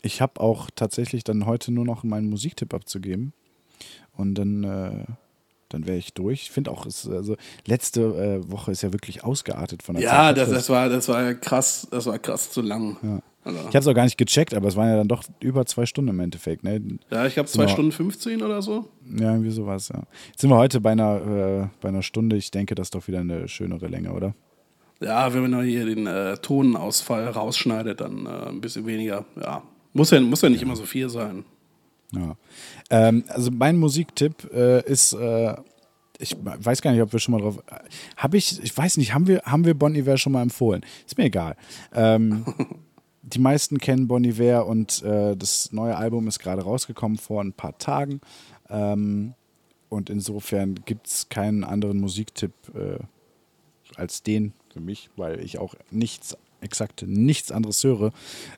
ich habe auch tatsächlich dann heute nur noch meinen Musiktipp abzugeben. Und dann, äh, dann wäre ich durch. Ich finde auch, es, also letzte äh, Woche ist ja wirklich ausgeartet von der Ja, Zeit. das, das, war, das war krass, das war krass zu lang. Ja. Also, Ich habe es auch gar nicht gecheckt, aber es waren ja dann doch über zwei Stunden im Endeffekt. Ne? ja, ich glaube Sind 2 wir- Stunden 15 oder so. Ja, irgendwie sowas, ja. Jetzt sind wir heute bei einer, äh, bei einer Stunde. Ich denke, das ist doch wieder eine schönere Länge, oder? Ja, wenn man noch hier den äh, Tonausfall rausschneidet, dann äh, ein bisschen weniger. Ja, muss ja, muss ja nicht immer so viel sein. Ja. Ähm, also mein Musiktipp äh, ist, äh, ich weiß gar nicht, ob wir schon mal drauf. Habe ich, ich weiß nicht, haben wir, haben wir Bon Iver schon mal empfohlen? Ist mir egal. Ähm, die meisten kennen Bon Iver und äh, das neue Album ist gerade rausgekommen vor ein paar Tagen. Ähm, und insofern gibt es keinen anderen Musiktipp äh, als den für mich, weil ich auch nichts, exakt nichts anderes höre.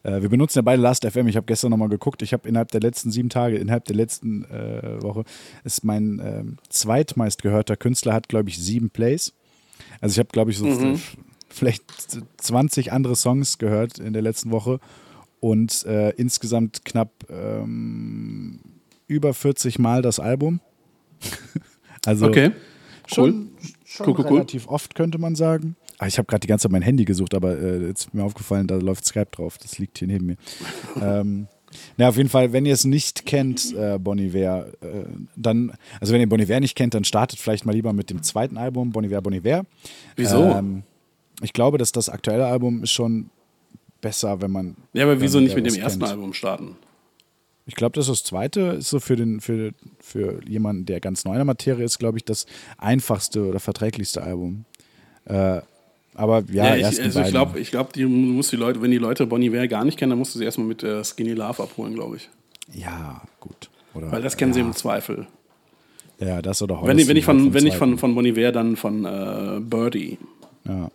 Äh, wir benutzen ja beide Last FM. Ich habe gestern nochmal geguckt. Ich habe innerhalb der letzten sieben Tage, innerhalb der letzten äh, Woche, ist mein ähm, zweitmeistgehörter Künstler, hat glaube ich sieben Plays. Also ich habe glaube ich so f- vielleicht 20 andere Songs gehört in der letzten Woche und äh, insgesamt knapp ähm, über 40 Mal das Album. also Okay. schon, schon Cool, cool, cool. relativ oft, könnte man sagen. Ah, ich habe gerade die ganze Zeit mein Handy gesucht, aber äh, jetzt ist mir aufgefallen, da läuft Skype drauf. Das liegt hier neben mir. ähm, na, auf jeden Fall, wenn ihr es nicht kennt, äh, Bon Iver, äh, dann, also wenn ihr Bon Iver nicht kennt, dann startet vielleicht mal lieber mit dem zweiten Album, Bon Iver, Bon Iver. Wieso? Ähm, ich glaube, dass das aktuelle Album ist schon besser, wenn man. ja, aber wieso wenn nicht mit dem ersten kennt. Album starten? Ich glaube, dass das zweite ist so für, den, für, für jemanden, der ganz neu in der Materie ist, glaube ich, das einfachste oder verträglichste Album. Äh, aber ja, ich, erst also ich glaube, ich glaub, die muss die Leute, wenn die Leute Bonnie Iver gar nicht kennen, dann musst du sie erstmal mit äh, Skinny Love abholen, glaube ich. Ja, gut. Oder, Weil das kennen sie ja, im Zweifel. Ja, das oder Wenn, ich- wenn ich von, halt wenn ich von, von Bon Iver, dann von äh, Birdie. Ja.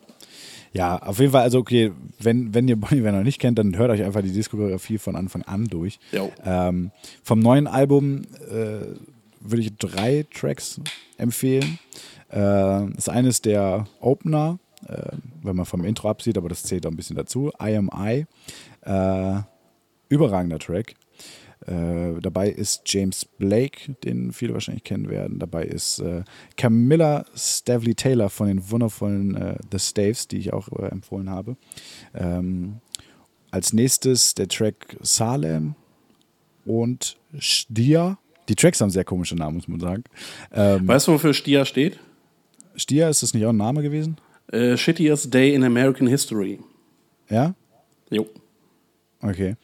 Ja, auf jeden Fall, also okay, wenn, wenn ihr Bon Iver noch nicht kennt, dann hört euch einfach die Diskografie von Anfang an durch. Ähm, vom neuen Album äh, würde ich drei Tracks empfehlen. Äh, das eine ist der Opener, äh, wenn man vom Intro absieht, aber das zählt auch ein bisschen dazu. I Am I. Äh, überragender Track. Äh, dabei ist James Blake, den viele wahrscheinlich kennen werden. Dabei ist äh, Camilla Stavely Taylor von den wundervollen äh, The Staves, die ich auch äh, empfohlen habe. Ähm, als nächstes der Track Salem und Stier. Die Tracks haben sehr komische Namen, muss man sagen. Ähm, Weißt du, wofür Stia steht? Stier, ist das nicht auch ein Name gewesen? Äh, Shittiest Day in American History. Ja? Jo. Okay.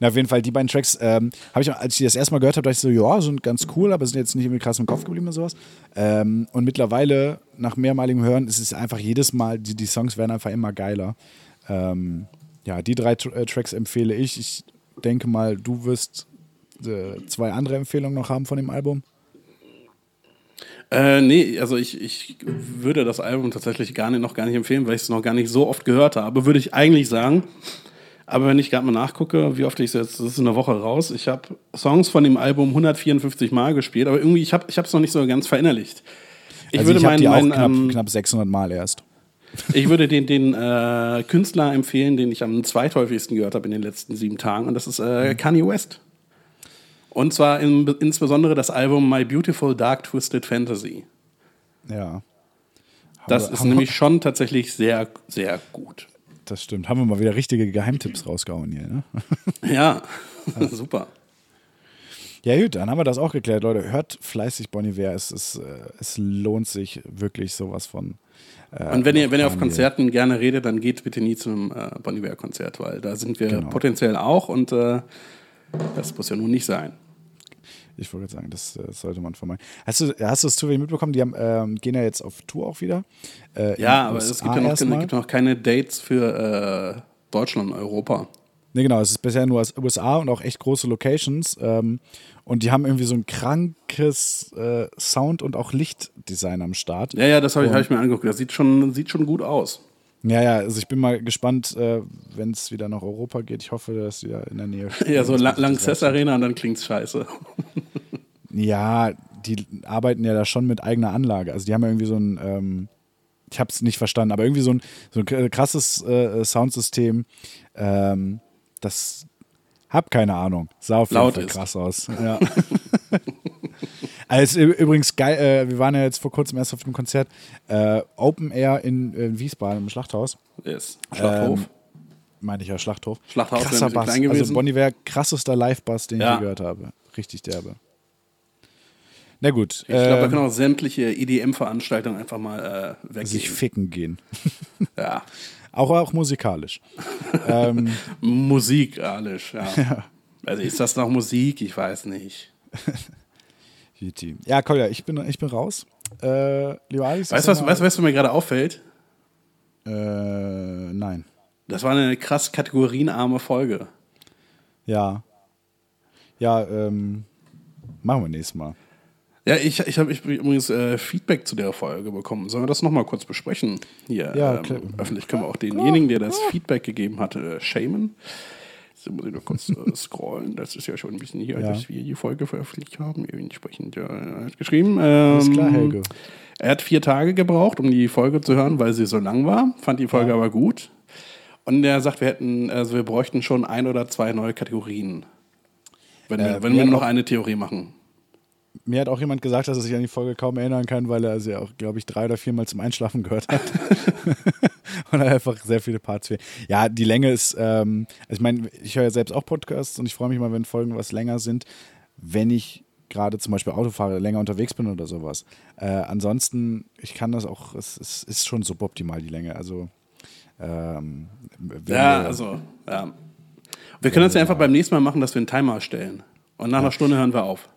Na, auf jeden Fall, die beiden Tracks ähm, habe ich, als ich das erste Mal gehört habe, dachte ich so, ja, sind ganz cool, aber sind jetzt nicht irgendwie krass im Kopf geblieben oder sowas. Ähm, und mittlerweile, nach mehrmaligem Hören, ist es einfach jedes Mal, die, die Songs werden einfach immer geiler. Ähm, ja, die drei Tr äh, Tracks empfehle ich. Ich denke mal, du wirst äh, zwei andere Empfehlungen noch haben von dem Album. Äh, nee, also ich, ich würde das Album tatsächlich gar nicht, noch gar nicht empfehlen, weil ich es noch gar nicht so oft gehört habe. Würde ich eigentlich sagen. Aber wenn ich gerade mal nachgucke, wie oft ich es jetzt, das ist in einer Woche raus, ich habe Songs von dem Album 154 Mal gespielt, aber irgendwie, ich habe es noch nicht so ganz verinnerlicht. Ich also würde ich meinen, die auch meinen, knapp, ähm, knapp 600 Mal erst. ich würde den, den äh, Künstler empfehlen, den ich am zweithäufigsten gehört habe in den letzten sieben Tagen, und das ist äh, Kanye West. Und zwar in, insbesondere das Album My Beautiful Dark Twisted Fantasy. Ja. Das Haben ist haben nämlich schon tatsächlich sehr, sehr gut. Das stimmt. Haben wir mal wieder richtige Geheimtipps rausgehauen hier, ne? Ja, super. Ja, gut, dann haben wir das auch geklärt, Leute. Hört fleißig Bon Iver. Es, ist, äh, es lohnt sich wirklich sowas von. Äh, Und wenn ihr, wenn ihr auf. Konzerten gerne redet, dann geht bitte nie zu einem äh, Bon Iver-Konzert, weil da sind wir Genau. potenziell auch und äh, das muss ja nun nicht sein. Ich wollte gerade sagen, das, äh, sollte man vermeiden. Hast du, hast du es zufällig mitbekommen? Die haben, ähm, gehen ja jetzt auf Tour auch wieder. Äh, Ja, aber USA es gibt ja noch, erstmal. gibt noch keine Dates für äh, Deutschland und Europa. Nee, genau, es ist bisher nur aus USA und auch echt große Locations. Ähm, und die haben irgendwie so ein krankes äh, Sound- und auch Lichtdesign am Start. Ja, ja, das habe ich, hab ich mir angeguckt. Das sieht schon, sieht schon gut aus. Ja, ja, also ich bin mal gespannt, äh, wenn es wieder nach Europa geht. Ich hoffe, dass wieder in der Nähe Ja, so La Lanxess. Arena und dann klingt's scheiße. Ja, die arbeiten ja da schon mit eigener Anlage. Also die haben ja irgendwie so ein, ähm, ich habe es nicht verstanden, aber irgendwie so ein, so ein krasses äh, Soundsystem. Ähm, das hab keine Ahnung. Sah auf jeden Laut Fall ist. krass aus. Ja. also übrigens geil, äh, wir waren ja jetzt vor kurzem erst auf dem Konzert äh, Open Air in, in Wiesbaden im Schlachthaus. Yes. Schlachthof. Ähm, Meine ich ja, Schlachthof. Schlachthaus Krasser Bass. klein gewesen. Also Bonnie wäre krassester Live-Bass, den ich Ja. je gehört habe. Richtig derbe. Na gut. ich glaube, da ähm, können auch sämtliche EDM-Veranstaltungen einfach mal äh, weggehen. sich ficken gehen. ja. Auch, auch musikalisch. ähm, Musikalisch, ja. Also ist das noch Musik? Ich weiß nicht. GT. ja, Kolja, ich bin, ich bin raus. Äh, lieber Alex. Weißt du, was, weißt, was mir gerade auffällt? Äh, nein. Das war eine krass kategorienarme Folge. Ja. Ja, ähm, machen wir nächstes Mal. Ja, ich, ich habe ich übrigens äh, Feedback zu der Folge bekommen. Sollen wir das nochmal kurz besprechen? Hier, Ja, ähm, klar. öffentlich können wir auch denjenigen, der das Feedback gegeben hat, äh, shamen. Jetzt muss ich noch kurz äh, scrollen. Das ist ja schon ein bisschen hier, Ja. dass wir die Folge veröffentlicht haben. Entsprechend ja, er hat geschrieben. Ähm, Alles klar, Helge. Er hat vier Tage gebraucht, um die Folge zu hören, weil sie so lang war. Fand die Folge aber gut. Und er sagt, wir hätten, also wir bräuchten schon ein oder zwei neue Kategorien. Wenn, wir, Äh, wenn wir wir nur noch eine Theorie machen. Mir hat auch jemand gesagt, dass er sich an die Folge kaum erinnern kann, weil er sie auch, glaube ich, drei oder viermal zum Einschlafen gehört hat. und er einfach sehr viele Parts fehlen. Ja, die Länge ist, ähm, also ich meine, ich höre ja selbst auch Podcasts und ich freue mich mal, wenn Folgen was länger sind, wenn ich gerade zum Beispiel Auto fahre, länger unterwegs bin oder sowas. Äh, ansonsten, ich kann das auch, es, es ist schon suboptimal, die Länge. Also, ähm, wenn Ja, wir- also, ja. Wir können das ja einfach beim nächsten Mal machen, dass wir einen Timer stellen. Und nach einer Stunde hören wir auf.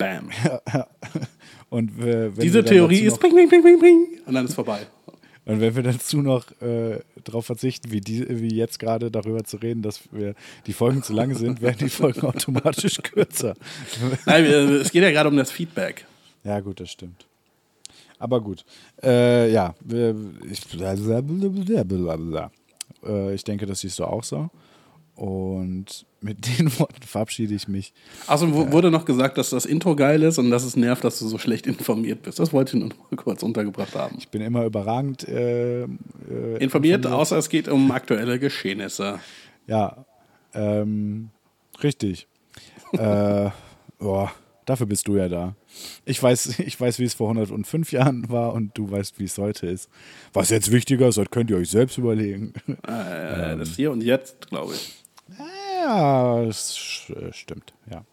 Bam. und äh, wenn wir Diese Theorie ist bring, bring, bring, bring, bring. Und dann ist vorbei. Und wenn wir dazu noch äh, darauf verzichten, wie, die, wie jetzt gerade darüber zu reden, dass wir die Folgen zu lang sind, werden die Folgen automatisch kürzer. Nein, es geht ja gerade um das Feedback. Ja, gut, das stimmt. Aber gut. Äh, ja, ich, äh, ich denke, das siehst du auch so. Und mit den Worten verabschiede ich mich. Außerdem wu- wurde noch gesagt, dass das Intro geil ist und dass es nervt, dass du so schlecht informiert bist. Das wollte ich nur noch kurz untergebracht haben. Ich bin immer überragend äh, äh, Informiert, außer es geht um aktuelle Geschehnisse. Ja, ähm, richtig. äh, boah, dafür bist du ja da. Ich weiß, ich weiß, wie es vor 105 Jahren war und du weißt, wie es heute ist. Was jetzt wichtiger ist, das könnt ihr euch selbst überlegen. Äh, das Hier und Jetzt, glaube ich. Ja, das äh, stimmt, ja.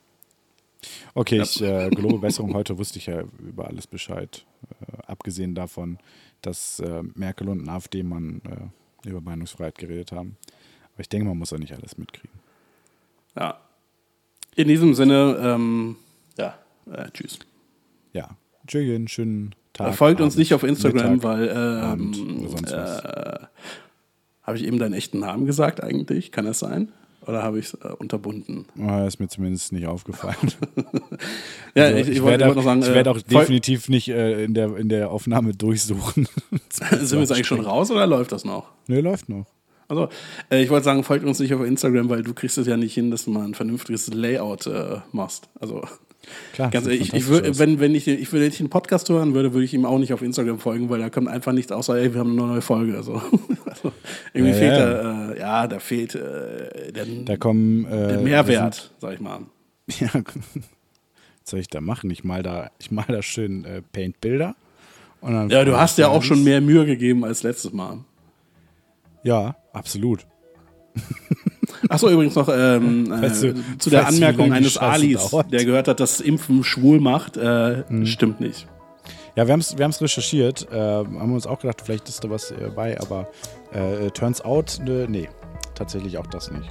Okay, ich äh, gelobe Besserung. Heute wusste ich ja über alles Bescheid. Äh, abgesehen davon, dass äh, Merkel und ein AfD-Mann äh, über Meinungsfreiheit geredet haben. Aber ich denke, man muss ja nicht alles mitkriegen. Ja. In diesem Sinne, ähm, ja, äh, tschüss. Ja, Tschüss, schönen Tag. Folgt uns Abend, nicht auf Instagram, Mittag, weil ähm, äh, habe ich eben deinen echten Namen gesagt eigentlich? Kann das sein? Oder habe ich es äh, unterbunden? Ah, ist mir zumindest nicht aufgefallen. Ja, Also, ich, ich, ich wollte werde auch, noch sagen, ich werde äh, auch fol- definitiv nicht äh, in, der, in der Aufnahme durchsuchen. Sind wir jetzt eigentlich schon raus oder läuft das noch? Ne, läuft noch. Also, äh, ich wollte sagen, folgt uns nicht auf Instagram, weil du kriegst es ja nicht hin, dass du mal ein vernünftiges Layout äh, machst. Also, Klar. ganz ich, ich würd, wenn, wenn ich, ich würde nicht einen Podcast hören würde, würde ich ihm auch nicht auf Instagram folgen, weil da kommt einfach nichts außer, ey, wir haben eine neue Folge. Also, also irgendwie Ja, fehlt ja. da, äh, ja, da fehlt äh, der, Da kommen. Äh, der Mehrwert, sag ich mal. Sind, ja, was soll ich da machen? Ich mal da, ich mal da schön äh, Paint-Bilder. Ja, du hast ich ja auch schon mehr Mühe gegeben als letztes Mal. Ja, absolut. Achso, übrigens noch ähm, äh, Weißt du- zu der Anmerkung eines Alis, dauert? der gehört hat, dass Impfen schwul macht. Äh, Hm. Stimmt nicht. Ja, wir haben es wir haben's recherchiert. Äh, haben uns auch gedacht, vielleicht ist da was äh, bei, aber äh, turns out, ne, nee, tatsächlich auch das nicht.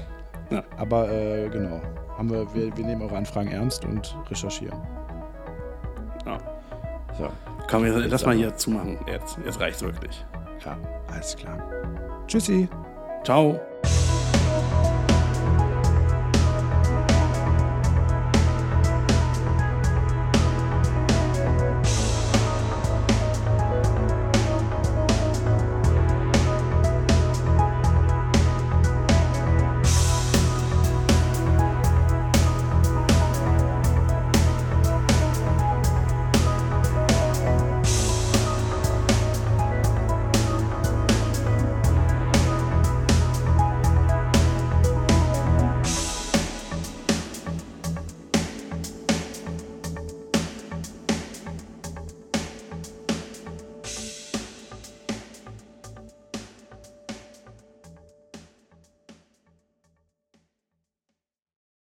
Ja. Aber äh, genau, haben wir, wir, wir nehmen eure Anfragen ernst und recherchieren. Ja. So, Komm, wir, lass mal hier zumachen. Jetzt, jetzt reicht's wirklich. ja, alles klar. Tschüssi. Ciao.